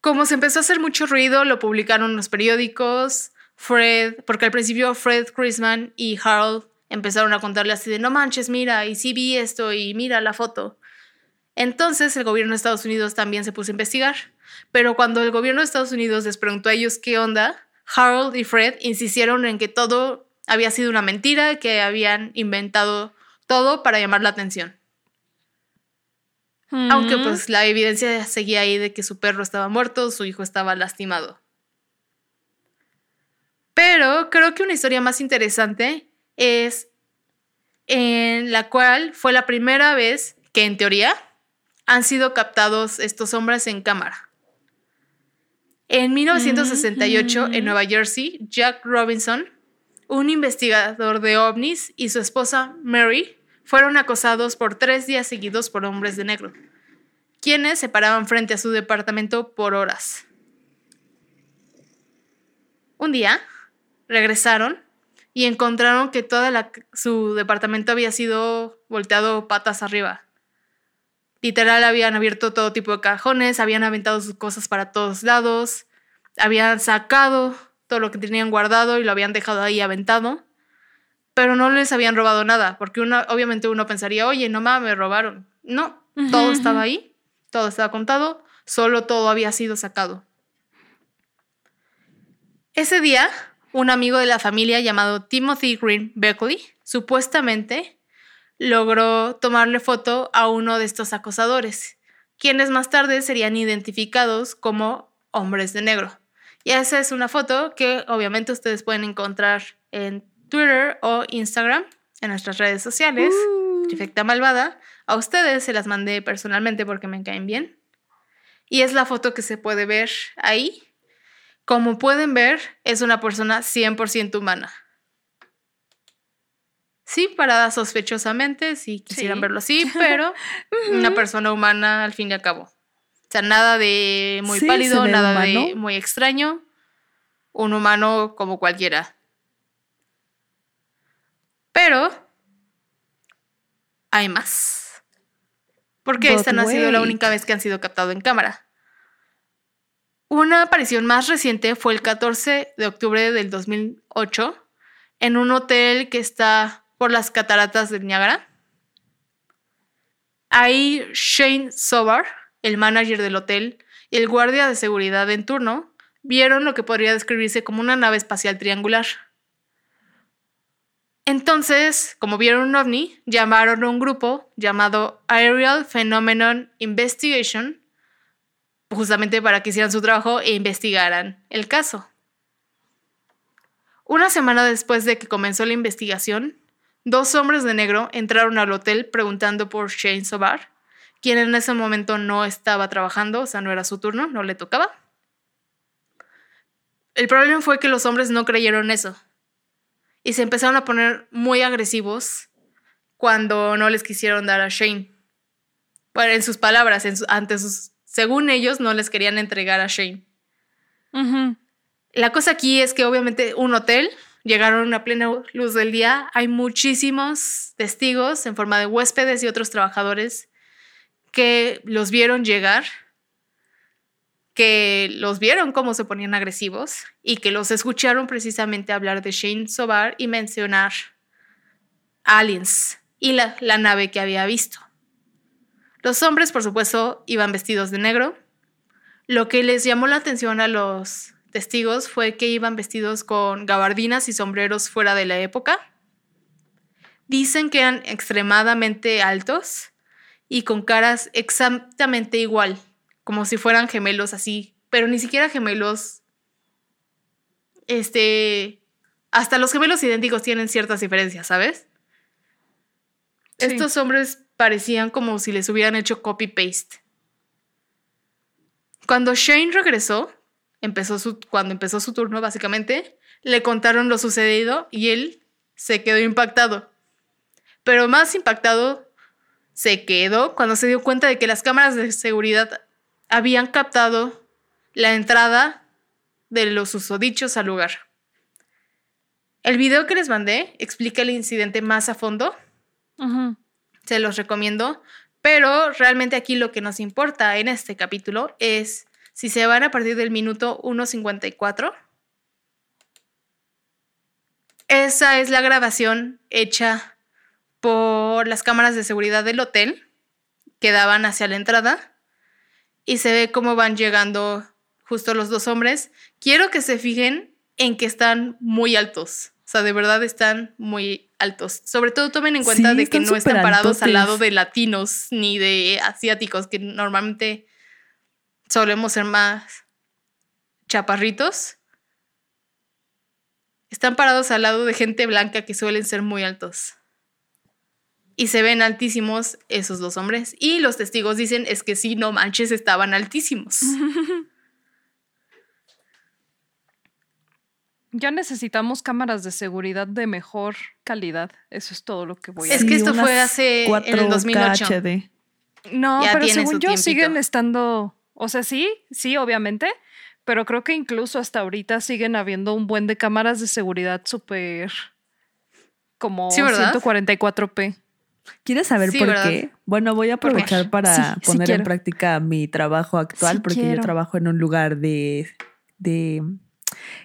Como se empezó a hacer mucho ruido, lo publicaron en los periódicos. Fred, porque al principio Fred Crisman y Harold empezaron a contarle así de, no manches, mira, y sí vi esto, y mira la foto. Entonces el gobierno de Estados Unidos también se puso a investigar. Pero cuando el gobierno de Estados Unidos les preguntó a ellos qué onda, Harold y Fred insistieron en que todo había sido una mentira, que habían inventado todo para llamar la atención. Aunque Mm. pues la evidencia seguía ahí de que su perro estaba muerto, su hijo estaba lastimado. Pero creo que una historia más interesante es en la cual fue la primera vez que en teoría han sido captados estos hombres en cámara. En 1968, en Nueva Jersey, Jack Robinson, un investigador de ovnis, y su esposa Mary fueron acosados por tres días seguidos por hombres de negro, quienes se paraban frente a su departamento por horas. Un día, regresaron y encontraron que todo su departamento había sido volteado patas arriba. Literal, habían abierto todo tipo de cajones, habían aventado sus cosas para todos lados, habían sacado todo lo que tenían guardado y lo habían dejado ahí aventado. pero no les habían robado nada, porque uno, obviamente uno pensaría, oye, no mames, me robaron. No, todo estaba ahí, todo estaba contado, solo todo había sido sacado. Ese día, un amigo de la familia llamado Timothy Green Beckley supuestamente logró tomarle foto a uno de estos acosadores, quienes más tarde serían identificados como hombres de negro. Y esa es una foto que obviamente ustedes pueden encontrar en Twitter o Instagram, en nuestras redes sociales. Trifecta Malvada. A ustedes se las mandé personalmente porque me caen bien. Y es la foto que se puede ver ahí. Como pueden ver, es una persona 100% humana. Sí, parada sospechosamente, si quisieran Sí. verlo así, pero una persona humana al fin y al cabo. O sea, nada de muy Sí, pálido, nada de muy extraño. Un humano como cualquiera. Pero hay más. Porque But esta no ha sido la única vez que han sido captados en cámara. Una aparición más reciente fue el 14 de octubre del 2008 en un hotel que está por las cataratas del Niágara. Ahí Shane Sobar, el manager del hotel, y el guardia de seguridad en turno vieron lo que podría describirse como una nave espacial triangular. Entonces, como vieron un ovni, llamaron a un grupo llamado Aerial Phenomenon Investigation, justamente para que hicieran su trabajo e investigaran el caso. Una semana después de que comenzó la investigación, dos hombres de negro entraron al hotel preguntando por Shane Sobar, quien en ese momento no estaba trabajando, o sea, no era su turno, no le tocaba. El problema fue que los hombres no creyeron eso y se empezaron a poner muy agresivos cuando no les quisieron dar a Shane. En sus palabras, en ante sus, según ellos, no les querían entregar a Shane. La cosa aquí es que obviamente un hotel, llegaron a plena luz del día, hay muchísimos testigos en forma de huéspedes y otros trabajadores que los vieron llegar, que los vieron cómo se ponían agresivos y que los escucharon precisamente hablar de Shane Sobar y mencionar aliens y la, la nave que había visto. Los hombres, por supuesto, iban vestidos de negro, lo que les llamó la atención a los testigos fue que iban vestidos con gabardinas y sombreros fuera de la época. Dicen que eran extremadamente altos y con caras exactamente igual, como si fueran gemelos así, pero ni siquiera gemelos. Este. Hasta los gemelos idénticos tienen ciertas diferencias, ¿sabes? Sí. Estos hombres parecían como si les hubieran hecho copy-paste. Cuando Shane regresó, empezó su, cuando empezó su turno, básicamente, le contaron lo sucedido y él se quedó impactado. Pero más impactado se quedó cuando se dio cuenta de que las cámaras de seguridad habían captado la entrada de los susodichos al lugar. El video que les mandé explica el incidente más a fondo Ujú. Se los recomiendo. Pero realmente aquí lo que nos importa en este capítulo es si se van a partir del minuto 1.54. Esa es la grabación hecha por las cámaras de seguridad del hotel que daban hacia la entrada y se ve cómo van llegando justo los dos hombres. Quiero que se fijen en que están muy altos. Sea, de verdad están muy altos. Sobre todo tomen en cuenta Sí, de que no están parados al lado de latinos ni de asiáticos, que normalmente solemos ser más chaparritos. Están parados al lado de gente blanca que suelen ser muy altos. Y se ven altísimos esos dos hombres. Y los testigos dicen es que sí, no manches, estaban altísimos. Ya necesitamos cámaras de seguridad de mejor calidad. Eso es todo lo que voy a Es decir. que esto fue hace- en el 4K 2008. HD. No, ya pero según yo tiempito. siguen estando, o sea, sí, sí, obviamente, pero creo que incluso hasta ahorita siguen habiendo un buen de cámaras de seguridad súper como Sí, ¿verdad? 144p. ¿Quieres saber Sí, por ¿verdad? qué? Bueno, voy a aprovechar para Sí, sí poner en práctica mi trabajo actual, Sí porque quiero. yo trabajo en un lugar de, de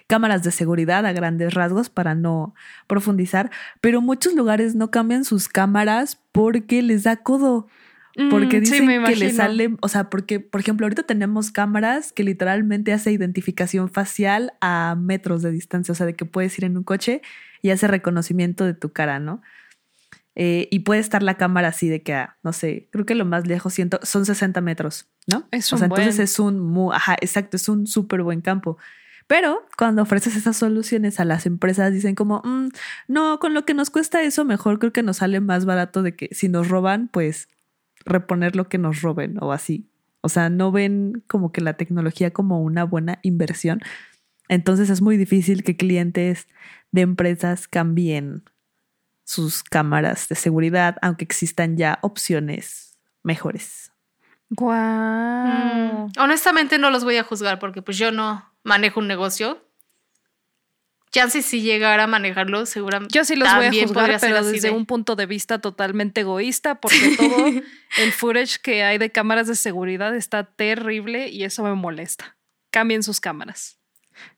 cámaras de seguridad a grandes rasgos para no profundizar, pero muchos lugares no cambian sus cámaras porque les da codo. Porque Mm, sí, dicen me que le sale, o sea, porque, por ejemplo, ahorita tenemos cámaras que literalmente hace identificación facial a metros de distancia, o sea, de que puedes ir en un coche y hace reconocimiento de tu cara, ¿no? Eh, y puede estar la cámara así de que, no sé, creo que lo más lejos siento, son 60 metros, ¿no? Es o un sea, entonces es un, mu- ajá, exacto, es un súper buen campo. Pero cuando ofreces esas soluciones a las empresas, dicen como, "Mm, no, con lo que nos cuesta eso, mejor creo que nos sale más barato de que si nos roban, pues reponer lo que nos roben o así. O sea, no ven como que la tecnología como una buena inversión. Entonces es muy difícil que clientes de empresas cambien sus cámaras de seguridad, aunque existan ya opciones mejores. Guau. Mm, honestamente no los voy a juzgar porque pues yo no manejo un negocio. Chance si llegara a manejarlo, seguramente. Yo sí los voy a juzgar, pero desde de- un punto de vista totalmente egoísta, porque todo el footage que hay de cámaras de seguridad está terrible y eso me molesta. Cambien sus cámaras.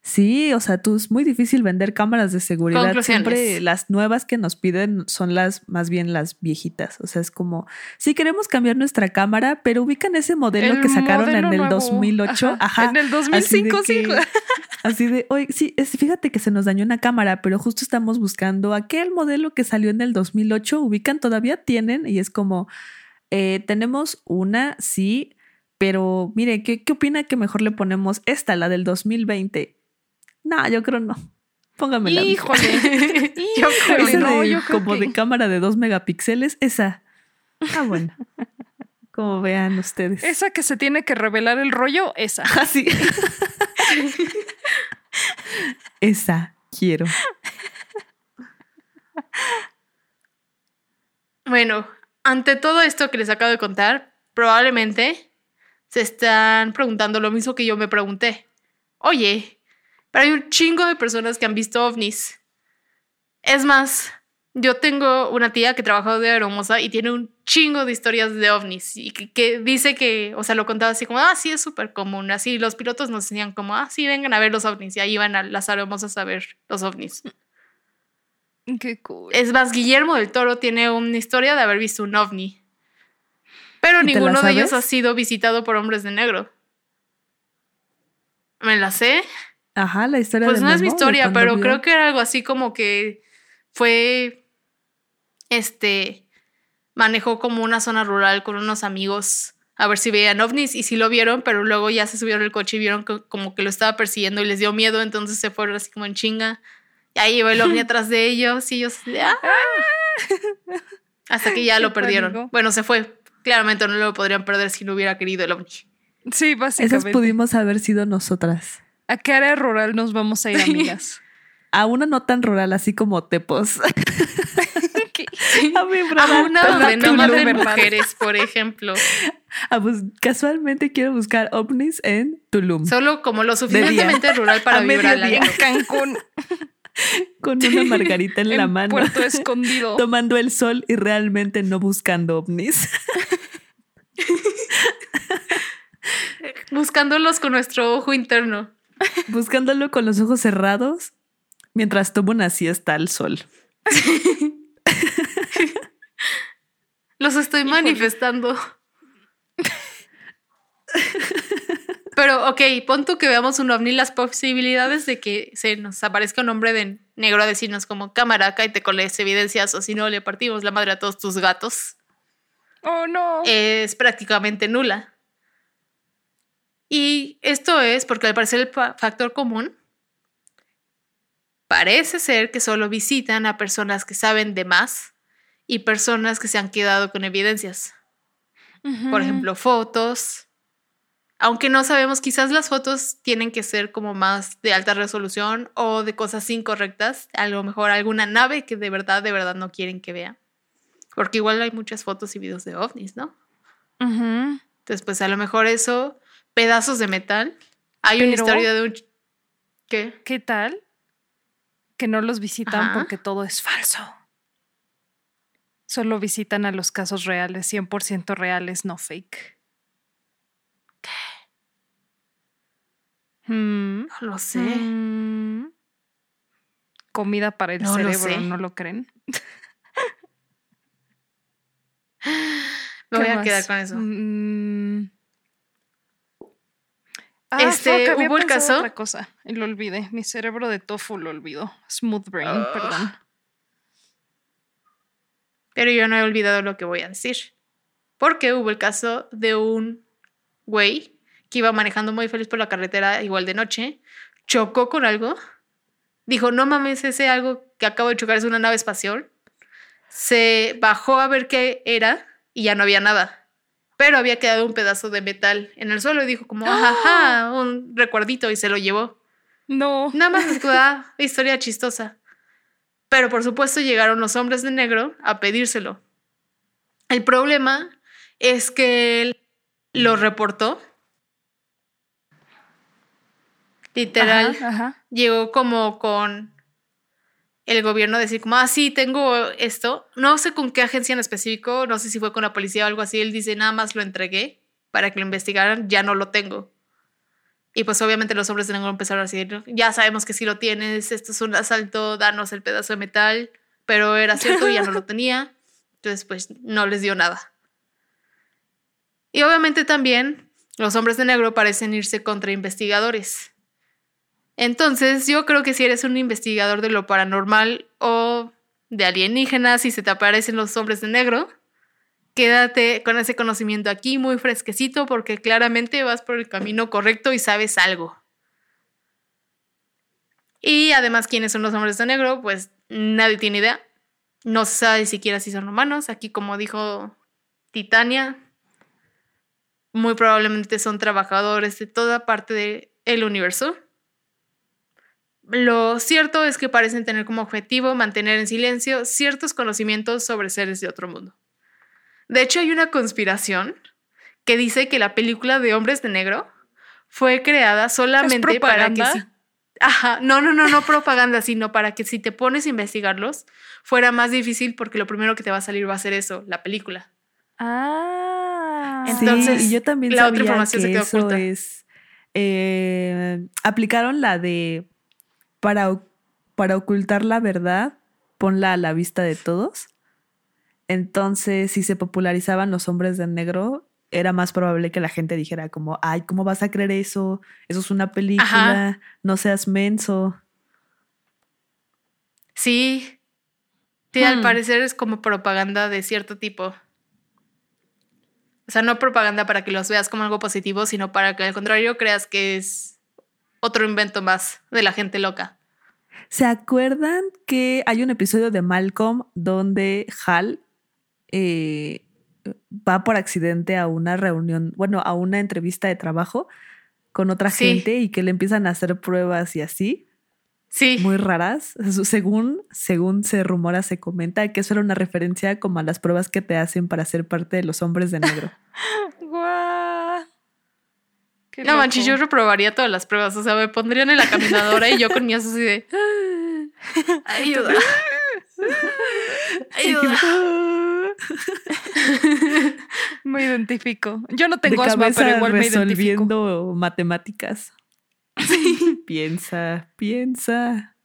Sí, o sea, tú es muy difícil vender cámaras de seguridad. Siempre las nuevas que nos piden son las más bien las viejitas. O sea, es como si queremos cambiar nuestra cámara, pero ubican ese modelo El que sacaron en el nuevo. 2008. Ajá. Ajá. En el Así de 2005, sí. que- Así de, oye, sí, es, fíjate que se nos dañó una cámara, pero justo estamos buscando aquel modelo que salió en el 2008. Ubican, todavía tienen, y es como, eh, tenemos una, sí, pero mire, ¿qué, ¿qué opina que mejor le ponemos esta, la del 2020? No, yo creo no. Póngamela. Híjole. Yo creo Esa no, de- yo creo como que- de cámara de 2 megapíxeles, esa. Ah, bueno. Como vean ustedes. Esa que se tiene que revelar el rollo, esa. Así. esa quiero. Bueno, ante todo esto que les acabo de contar, probablemente se están preguntando lo mismo que yo me pregunté. Oye, pero hay un chingo de personas que han visto ovnis. Es más, yo tengo una tía que trabajó de aeromoza y tiene un chingo de historias de ovnis y que, que dice que, o sea, lo contaba así como, ah, sí, es súper común. Así los pilotos nos decían como, ah, sí, vengan a ver los ovnis y ahí iban a las aeromosas a ver los ovnis. Qué cool. Es más, Guillermo del Toro tiene una historia de haber visto un ovni. Pero ¿Y te la ninguno de ellos ha sido visitado por hombres de negro. ¿Me la sé? Ajá, la historia Pues de no es mi historia, pero vio- creo que era algo así como que fue. Este. Manejó como una zona rural con unos amigos a ver si veían ovnis y sí lo vieron, pero luego ya se subieron al coche y vieron que- como que lo estaba persiguiendo y les dio miedo, entonces se fueron así como en chinga. Y ahí iba el ovni atrás de ellos y ellos. de, "Ah". Hasta que ya lo perdieron. Bueno, se fue. Claramente no lo podrían perder si no hubiera querido el ovni. Sí, Esas básicamente. pudimos haber sido nosotras. ¿A qué área rural nos vamos a ir, amigas? A una no tan rural, así como Tepos. A mí, A una donde no maten mujeres, por ejemplo. Ah, pues, casualmente quiero buscar ovnis en Tulum. Solo como lo suficientemente rural para A vivir Cancún, con una margarita en, la mano. Puerto Escondido. tomando el sol y realmente no buscando ovnis. Buscándolos con nuestro ojo interno. Buscándolo con los ojos cerrados mientras tomo una siesta al sol. Los estoy manifestando. Pero, ok, pon tú que veamos un ovni, las posibilidades de que se nos aparezca un hombre de negro a decirnos como cámara, cállate con las evidencias o si no le partimos la madre a todos tus gatos, Oh, no. es prácticamente nula. Y esto es porque al parecer el fa- factor común parece ser que solo visitan a personas que saben de más y personas que se han quedado con evidencias. Por ejemplo, fotos. Aunque no sabemos, quizás las fotos tienen que ser como más de alta resolución o de cosas incorrectas. A lo mejor alguna nave que de verdad, de verdad no quieren que vea. Porque igual hay muchas fotos y videos de ovnis, ¿no? Entonces, pues a lo mejor eso, pedazos de metal. Hay una historia de un... ¿Qué? ¿Qué tal? Que no los visitan Ajá. porque todo es falso. Solo visitan a los casos reales, 100% reales, no fake. ¿Qué? No lo sé. Mm. comida para el No lo cerebro, sé. ¿no lo creen? Me voy ¿Qué a quedar con eso. Mm. Este, fuck, había hubo el caso- Otra cosa, y lo olvidé. Mi cerebro de tofu lo olvidó. Smooth brain, perdón. Pero yo no he olvidado lo que voy a decir. Porque hubo el caso de un güey que iba manejando muy feliz por la carretera, igual de noche, chocó con algo, dijo, no mames, ese algo que acabo de chocar es una nave espacial. Se bajó a ver qué era y ya no había nada. Pero había quedado un pedazo de metal en el suelo y dijo como, ajá, un recuerdito y se lo llevó. No. Nada más es una historia chistosa. Pero por supuesto llegaron los hombres de negro a pedírselo. El problema es que él lo reportó. Literal, Ajá, ajá. llegó como con el gobierno a decir como, ah, sí, tengo esto. No sé con qué agencia en específico, no sé si fue con la policía o algo así. Él dice, nada más lo entregué para que lo investigaran, ya no lo tengo. Y pues obviamente los hombres de negro empezaron a decir, ya sabemos que sí lo tienes, esto es un asalto, danos el pedazo de metal, pero era cierto, ya no lo tenía. Entonces pues no les dio nada. Y obviamente también los hombres de negro parecen irse contra investigadores. Entonces yo creo que si eres un investigador de lo paranormal o de alienígenas y se te aparecen los hombres de negro, quédate con ese conocimiento aquí muy fresquecito porque claramente vas por el camino correcto y sabes algo. Y además, ¿quiénes son los hombres de negro? Pues nadie tiene idea. No se sabe siquiera si son humanos. Aquí, como dijo Titania, muy probablemente son trabajadores de toda parte del universo. Lo cierto es que parecen tener como objetivo mantener en silencio ciertos conocimientos sobre seres de otro mundo. De hecho, hay una conspiración que dice que la película de Hombres de Negro fue creada solamente para que si Ajá, no, no, no, no propaganda, sino para que si te pones a investigarlos fuera más difícil porque lo primero que te va a salir va a ser eso, la película. Ah. Entonces, sí, y yo también la otra sabía información se que quedó eso oculta. es eh, aplicaron la de para, para ocultar la verdad, ponla a la vista de todos. Entonces, si se popularizaban los hombres de negro, era más probable que la gente dijera como, ay, ¿cómo vas a creer eso? Eso es una película, no seas menso. Sí. Sí, al Hmm. parecer es como propaganda de cierto tipo. O sea, no propaganda para que los veas como algo positivo, sino para que al contrario creas que es otro invento más de la gente loca. ¿Se acuerdan que hay un episodio de Malcolm donde Hal eh, va por accidente a una reunión, bueno, a una entrevista de trabajo con otra Sí. gente y que le empiezan a hacer pruebas y así, Sí. muy raras? Según, según se rumora, se comenta que eso era una referencia como a las pruebas que te hacen para ser parte de los hombres de negro. Qué no loco. manches, yo reprobaría todas las pruebas. O sea, me pondrían en la caminadora y yo con mi aso así de. Ayuda. Ayuda. Me identifico. Yo no de tengo asma, cabeza pero igual me identifico. matemáticas. piensa, piensa.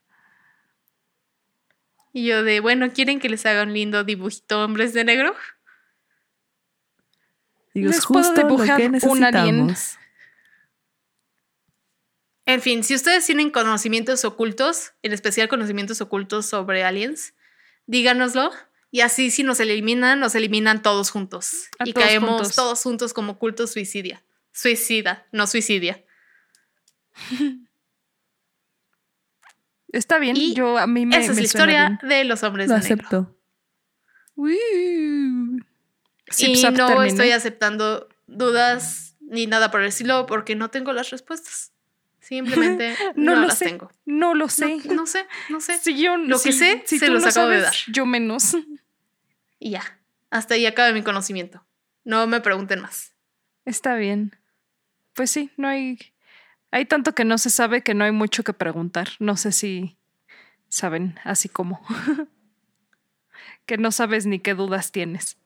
Y yo de, bueno, ¿quieren que les haga un lindo dibujito hombres de negro? Digo, es Les puedo justo lo dibujar que un alien. En fin, si ustedes tienen conocimientos ocultos, en especial conocimientos ocultos sobre aliens, díganoslo. Y así si nos eliminan, nos eliminan todos juntos. A y todos caemos juntos. todos juntos como culto suicidia. Suicida, no suicidia. Está bien. Y yo a mí me Esa es la historia bien. de los hombres Lo de negro. acepto. Y zap, no terminé. estoy aceptando dudas ni nada por el estilo porque no tengo las respuestas. Simplemente No, no, lo las sé. tengo. No lo sé. No, no sé, no sé. Si yo, Lo que sé, si se tú los no acabo de sabes, dar. Yo menos. Y ya. Hasta ahí acaba mi conocimiento. No me pregunten más. Está bien. Pues sí, no hay. Hay tanto que no se sabe que no hay mucho que preguntar. No sé si saben, así como. que no sabes ni qué dudas tienes.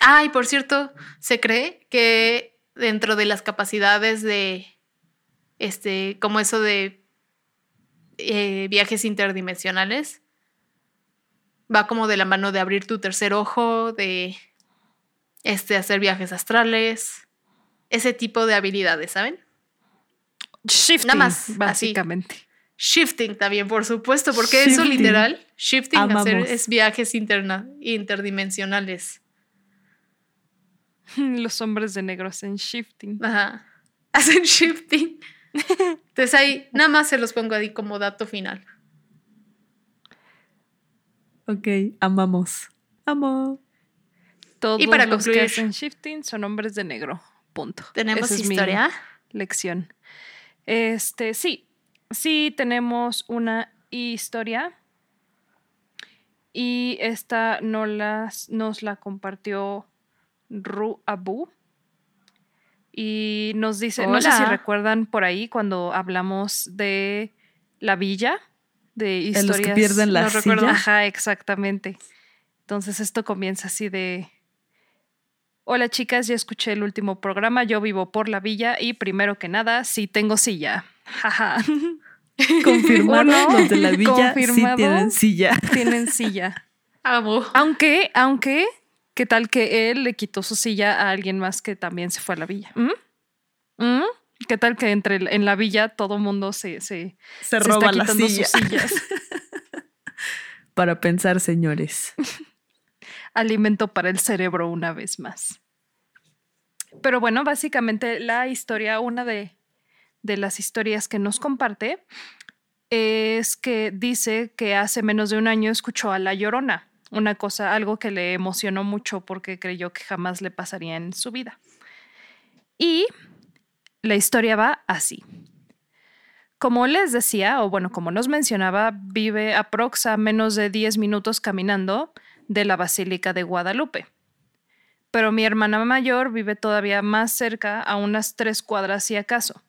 Ah, y por cierto, se cree que dentro de las capacidades de, este, como eso de eh, viajes interdimensionales. Va como de la mano de abrir tu tercer ojo, de este, hacer viajes astrales, ese tipo de habilidades, ¿saben? Shifting, Nada más, así. básicamente. Shifting también, por supuesto, porque eso literal, shifting hacer es viajes interna- interdimensionales. Los hombres de negro hacen shifting. Ajá. Hacen shifting. Entonces ahí nada más se los pongo ahí como dato final. Ok, amamos. Amo. Todos Y para los concluir- que hacen shifting son hombres de negro. Punto. Tenemos Esa es mi historia. lección. Este, sí. Sí, tenemos una historia. Y esta no las, nos la compartió Ru Abu. Y nos dice, no sé si Hola. recuerdan por ahí cuando hablamos de la villa, de historias. los que pierden la no recuerdo. silla. Ajá, exactamente. Entonces esto comienza así de... Hola chicas, ya escuché el último programa, yo vivo por la villa y primero que nada, sí tengo silla. Jaja. Confirmado, los de la villa sí confirmado. tienen silla. Tienen silla. Amo. Aunque, aunque, ¿qué tal que él le quitó su silla a alguien más que también se fue a la villa? ¿Mm? ¿Mm? ¿Qué tal que entre el- en la villa todo mundo se, se, Se se roba está la quitando silla. sus sillas? Para pensar, señores. alimento para el cerebro una vez más. Pero bueno, básicamente la historia, una de, de las historias que nos comparte es que dice que hace menos de un año escuchó a La Llorona, una cosa, algo que le emocionó mucho porque creyó que jamás le pasaría en su vida. Y la historia va así. Como les decía, o bueno, como nos mencionaba, vive aprox a menos de 10 minutos caminando de la Basílica de Guadalupe. Pero mi hermana mayor vive todavía más cerca, a unas tres cuadras si acaso.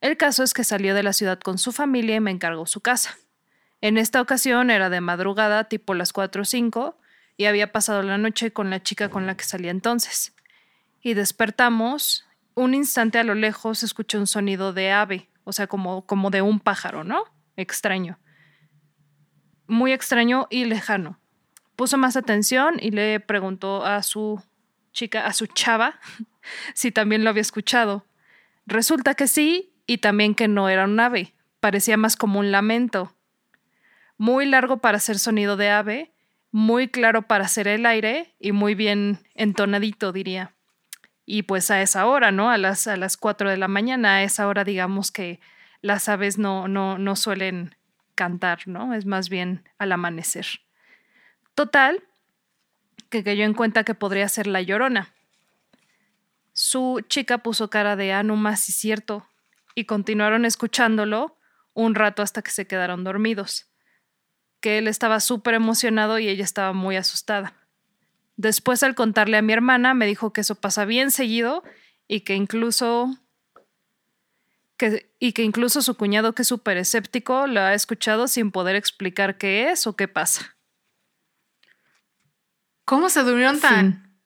El caso es que salió de la ciudad con su familia y me encargó su casa. En esta ocasión era de madrugada, tipo las 4 o 5, y había pasado la noche con la chica con la que salía entonces. Y despertamos, un instante a lo lejos se escuchó un sonido de ave, o sea, como, como de un pájaro, ¿no? Extraño. Muy extraño y lejano puso más atención y le preguntó a su chica, a su chava, si también lo había escuchado. Resulta que sí y también que no era un ave, parecía más como un lamento. Muy largo para ser sonido de ave, muy claro para ser el aire y muy bien entonadito, diría. Y pues a esa hora, ¿no? A las, a las 4 de la mañana, a esa hora digamos que las aves no, no, no suelen cantar, ¿no? Es más bien al amanecer. Total, que cayó en cuenta que podría ser la llorona. Su chica puso cara de ah, no más, cierto, y continuaron escuchándolo un rato hasta que se quedaron dormidos. Que él estaba súper emocionado y ella estaba muy asustada. Después, al contarle a mi hermana, me dijo que eso pasa bien seguido y que incluso. Que, y que incluso su cuñado, que es súper escéptico, lo ha escuchado sin poder explicar qué es o qué pasa. ¿Cómo se durmieron tan,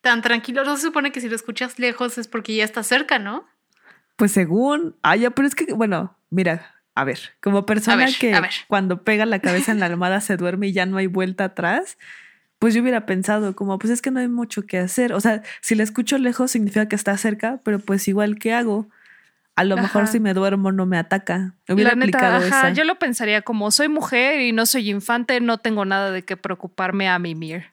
tan tranquilos? No se supone que si lo escuchas lejos es porque ya está cerca, ¿no? Pues según. Ah, ya, pero es que, bueno, mira, a ver, como persona ver, que a ver. cuando pega la cabeza en la almohada se duerme y ya no hay vuelta atrás, pues yo hubiera pensado como, pues es que no hay mucho que hacer. O sea, si la escucho lejos significa que está cerca, pero pues igual, ¿qué hago? A lo mejor si me duermo no me ataca. Hubiera La neta, aplicado ajá, esa. yo lo pensaría como soy mujer y no soy infante, no tengo nada de qué preocuparme a mimir.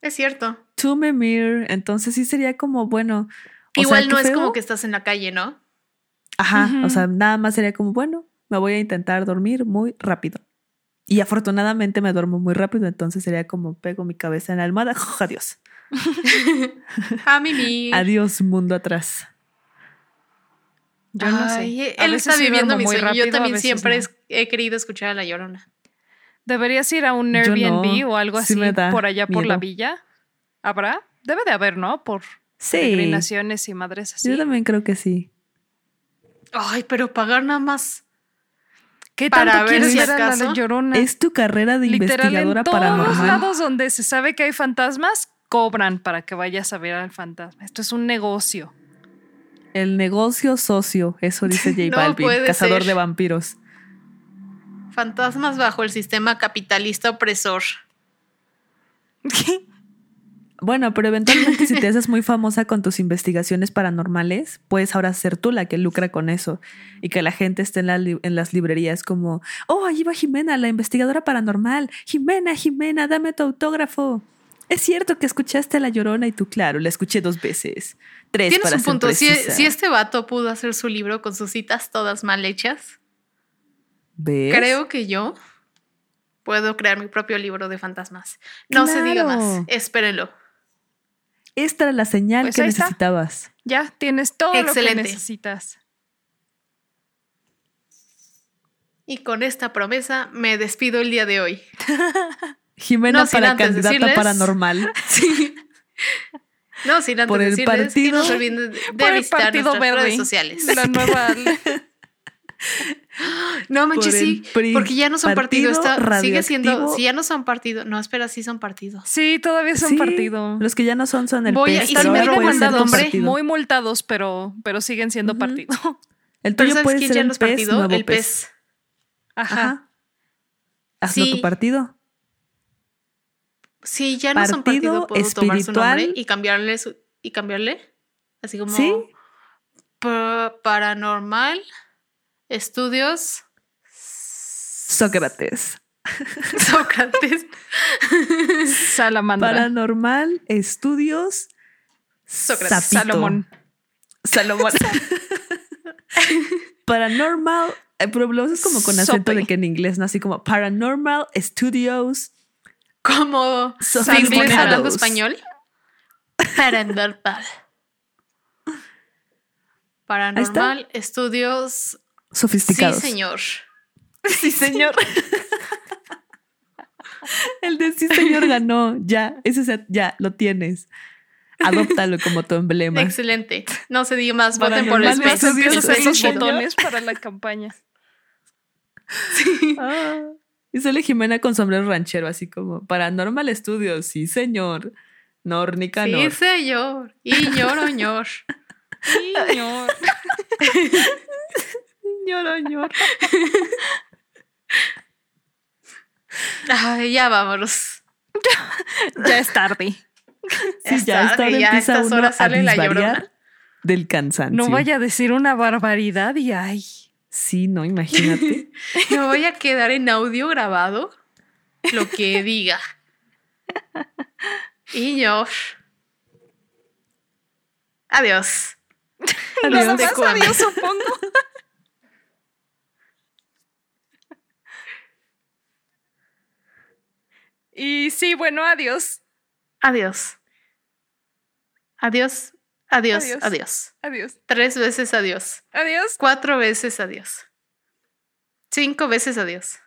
Es cierto. To me mirror. Entonces sí sería como, bueno. Igual sea, no es feo. como que estás en la calle, ¿no? Ajá, o sea, nada más sería como, bueno, me voy a intentar dormir muy rápido. Y afortunadamente me duermo muy rápido, entonces sería como pego mi cabeza en la almohada, adiós. A mí, Adiós mundo atrás. Yo no Ay, sé. Él está sí viviendo mi muy sueño. rápido, Yo también siempre no. he querido escuchar a La Llorona. Deberías ir a un Airbnb no, o algo sí así por allá por la villa. ¿Habrá? Debe de haber, ¿no? Por Sí, peregrinaciones y madres así. yo también creo que sí. Ay, pero pagar nada más. ¿Qué para tanto ver quieres si ver a la acaso llorona? Es tu carrera de Literal, en investigadora todos paranormal. lados donde se sabe que hay fantasmas, cobran para que vayas a ver al fantasma. Esto es un negocio. El negocio socio, eso dice J No Balvin, cazador ser. de vampiros. Fantasmas bajo el sistema capitalista opresor. Bueno, pero eventualmente si te haces muy famosa con tus investigaciones paranormales, puedes ahora ser tú la que lucra con eso y que la gente esté en, la en las librerías como, oh, allí va Jimena, la investigadora paranormal. Jimena, Jimena, dame tu autógrafo. Es cierto que escuchaste a La Llorona y tú, claro, la escuché dos veces. Tres Tienes para un ser punto. Si, precisa. si este vato pudo hacer su libro con sus citas todas mal hechas, ¿Ves? creo que yo puedo crear mi propio libro de fantasmas. No se diga más. Espérenlo. Esta era la señal Pues que está. necesitabas. Ya tienes todo Excelente. lo que necesitas. Y con esta promesa me despido el día de hoy. Jimena No para candidata decirles- paranormal. Sí. No, sin antes Por el decirles que partido- no se olviden de, Por el visitar Partido nuestras Verde. redes sociales. La nueva. No manches, sí, PRI. porque ya no son partido, Partido está, sigue siendo, si ya no son partido, no, espera, sí son partido. Sí, todavía es un Sí, partido. Los que ya no son son el Voy a- y si me partido. Muy multados, pero, pero siguen siendo Ujú. partido. El tuyo ¿sabes puede quién ser ya el no es PES, partido? nuevo El. PES. Ajá. Ajá. Hazlo Sí. tu partido. Sí, ya no son Partido puedo tomar su nombre espiritual. y cambiarle su- y cambiarle así como Sí. pa- paranormal estudios Sócrates. Sócrates. Salamandra. Paranormal, estudios. Sócrates. Zapito. Salomón. Salomón. Paranormal. eh, Pero lo haces como con acento Sope. de que en inglés, ¿no? Así como Paranormal Studios. Como inglés hablando español. Paranormal. Paranormal estudios. Sofisticados. Sí, señor. Sí, señor. El de sí, señor ganó. Ya, ese se- ya lo tienes. Adóptalo como tu emblema. Excelente. No se diga más. Voten por el Paranormal PES. estudios Empiezas a Eso hacer los está chido. botones para la campaña. Ah, y sale Jimena con sombrero ranchero, así como Paranormal Studios, sí, señor. Nornica, Sí, señor. Iñor, oñor. Señor. Ñoro, ñoro. Ay, ya vámonos. Ya es tarde. Sí, ya esta hora ya a empieza estas horas a sale la disvariar llorona. del cansancio. No vaya a decir una barbaridad y ay. Sí, no, imagínate. Me voy a quedar en audio grabado lo que diga. Iñor. Adiós. Nada Los de más adiós, supongo. Y sí, bueno, adiós. Adiós. Adiós. Adiós. Adiós. Adiós. Adiós. Tres veces adiós. Adiós. Cuatro veces adiós. Cinco veces adiós.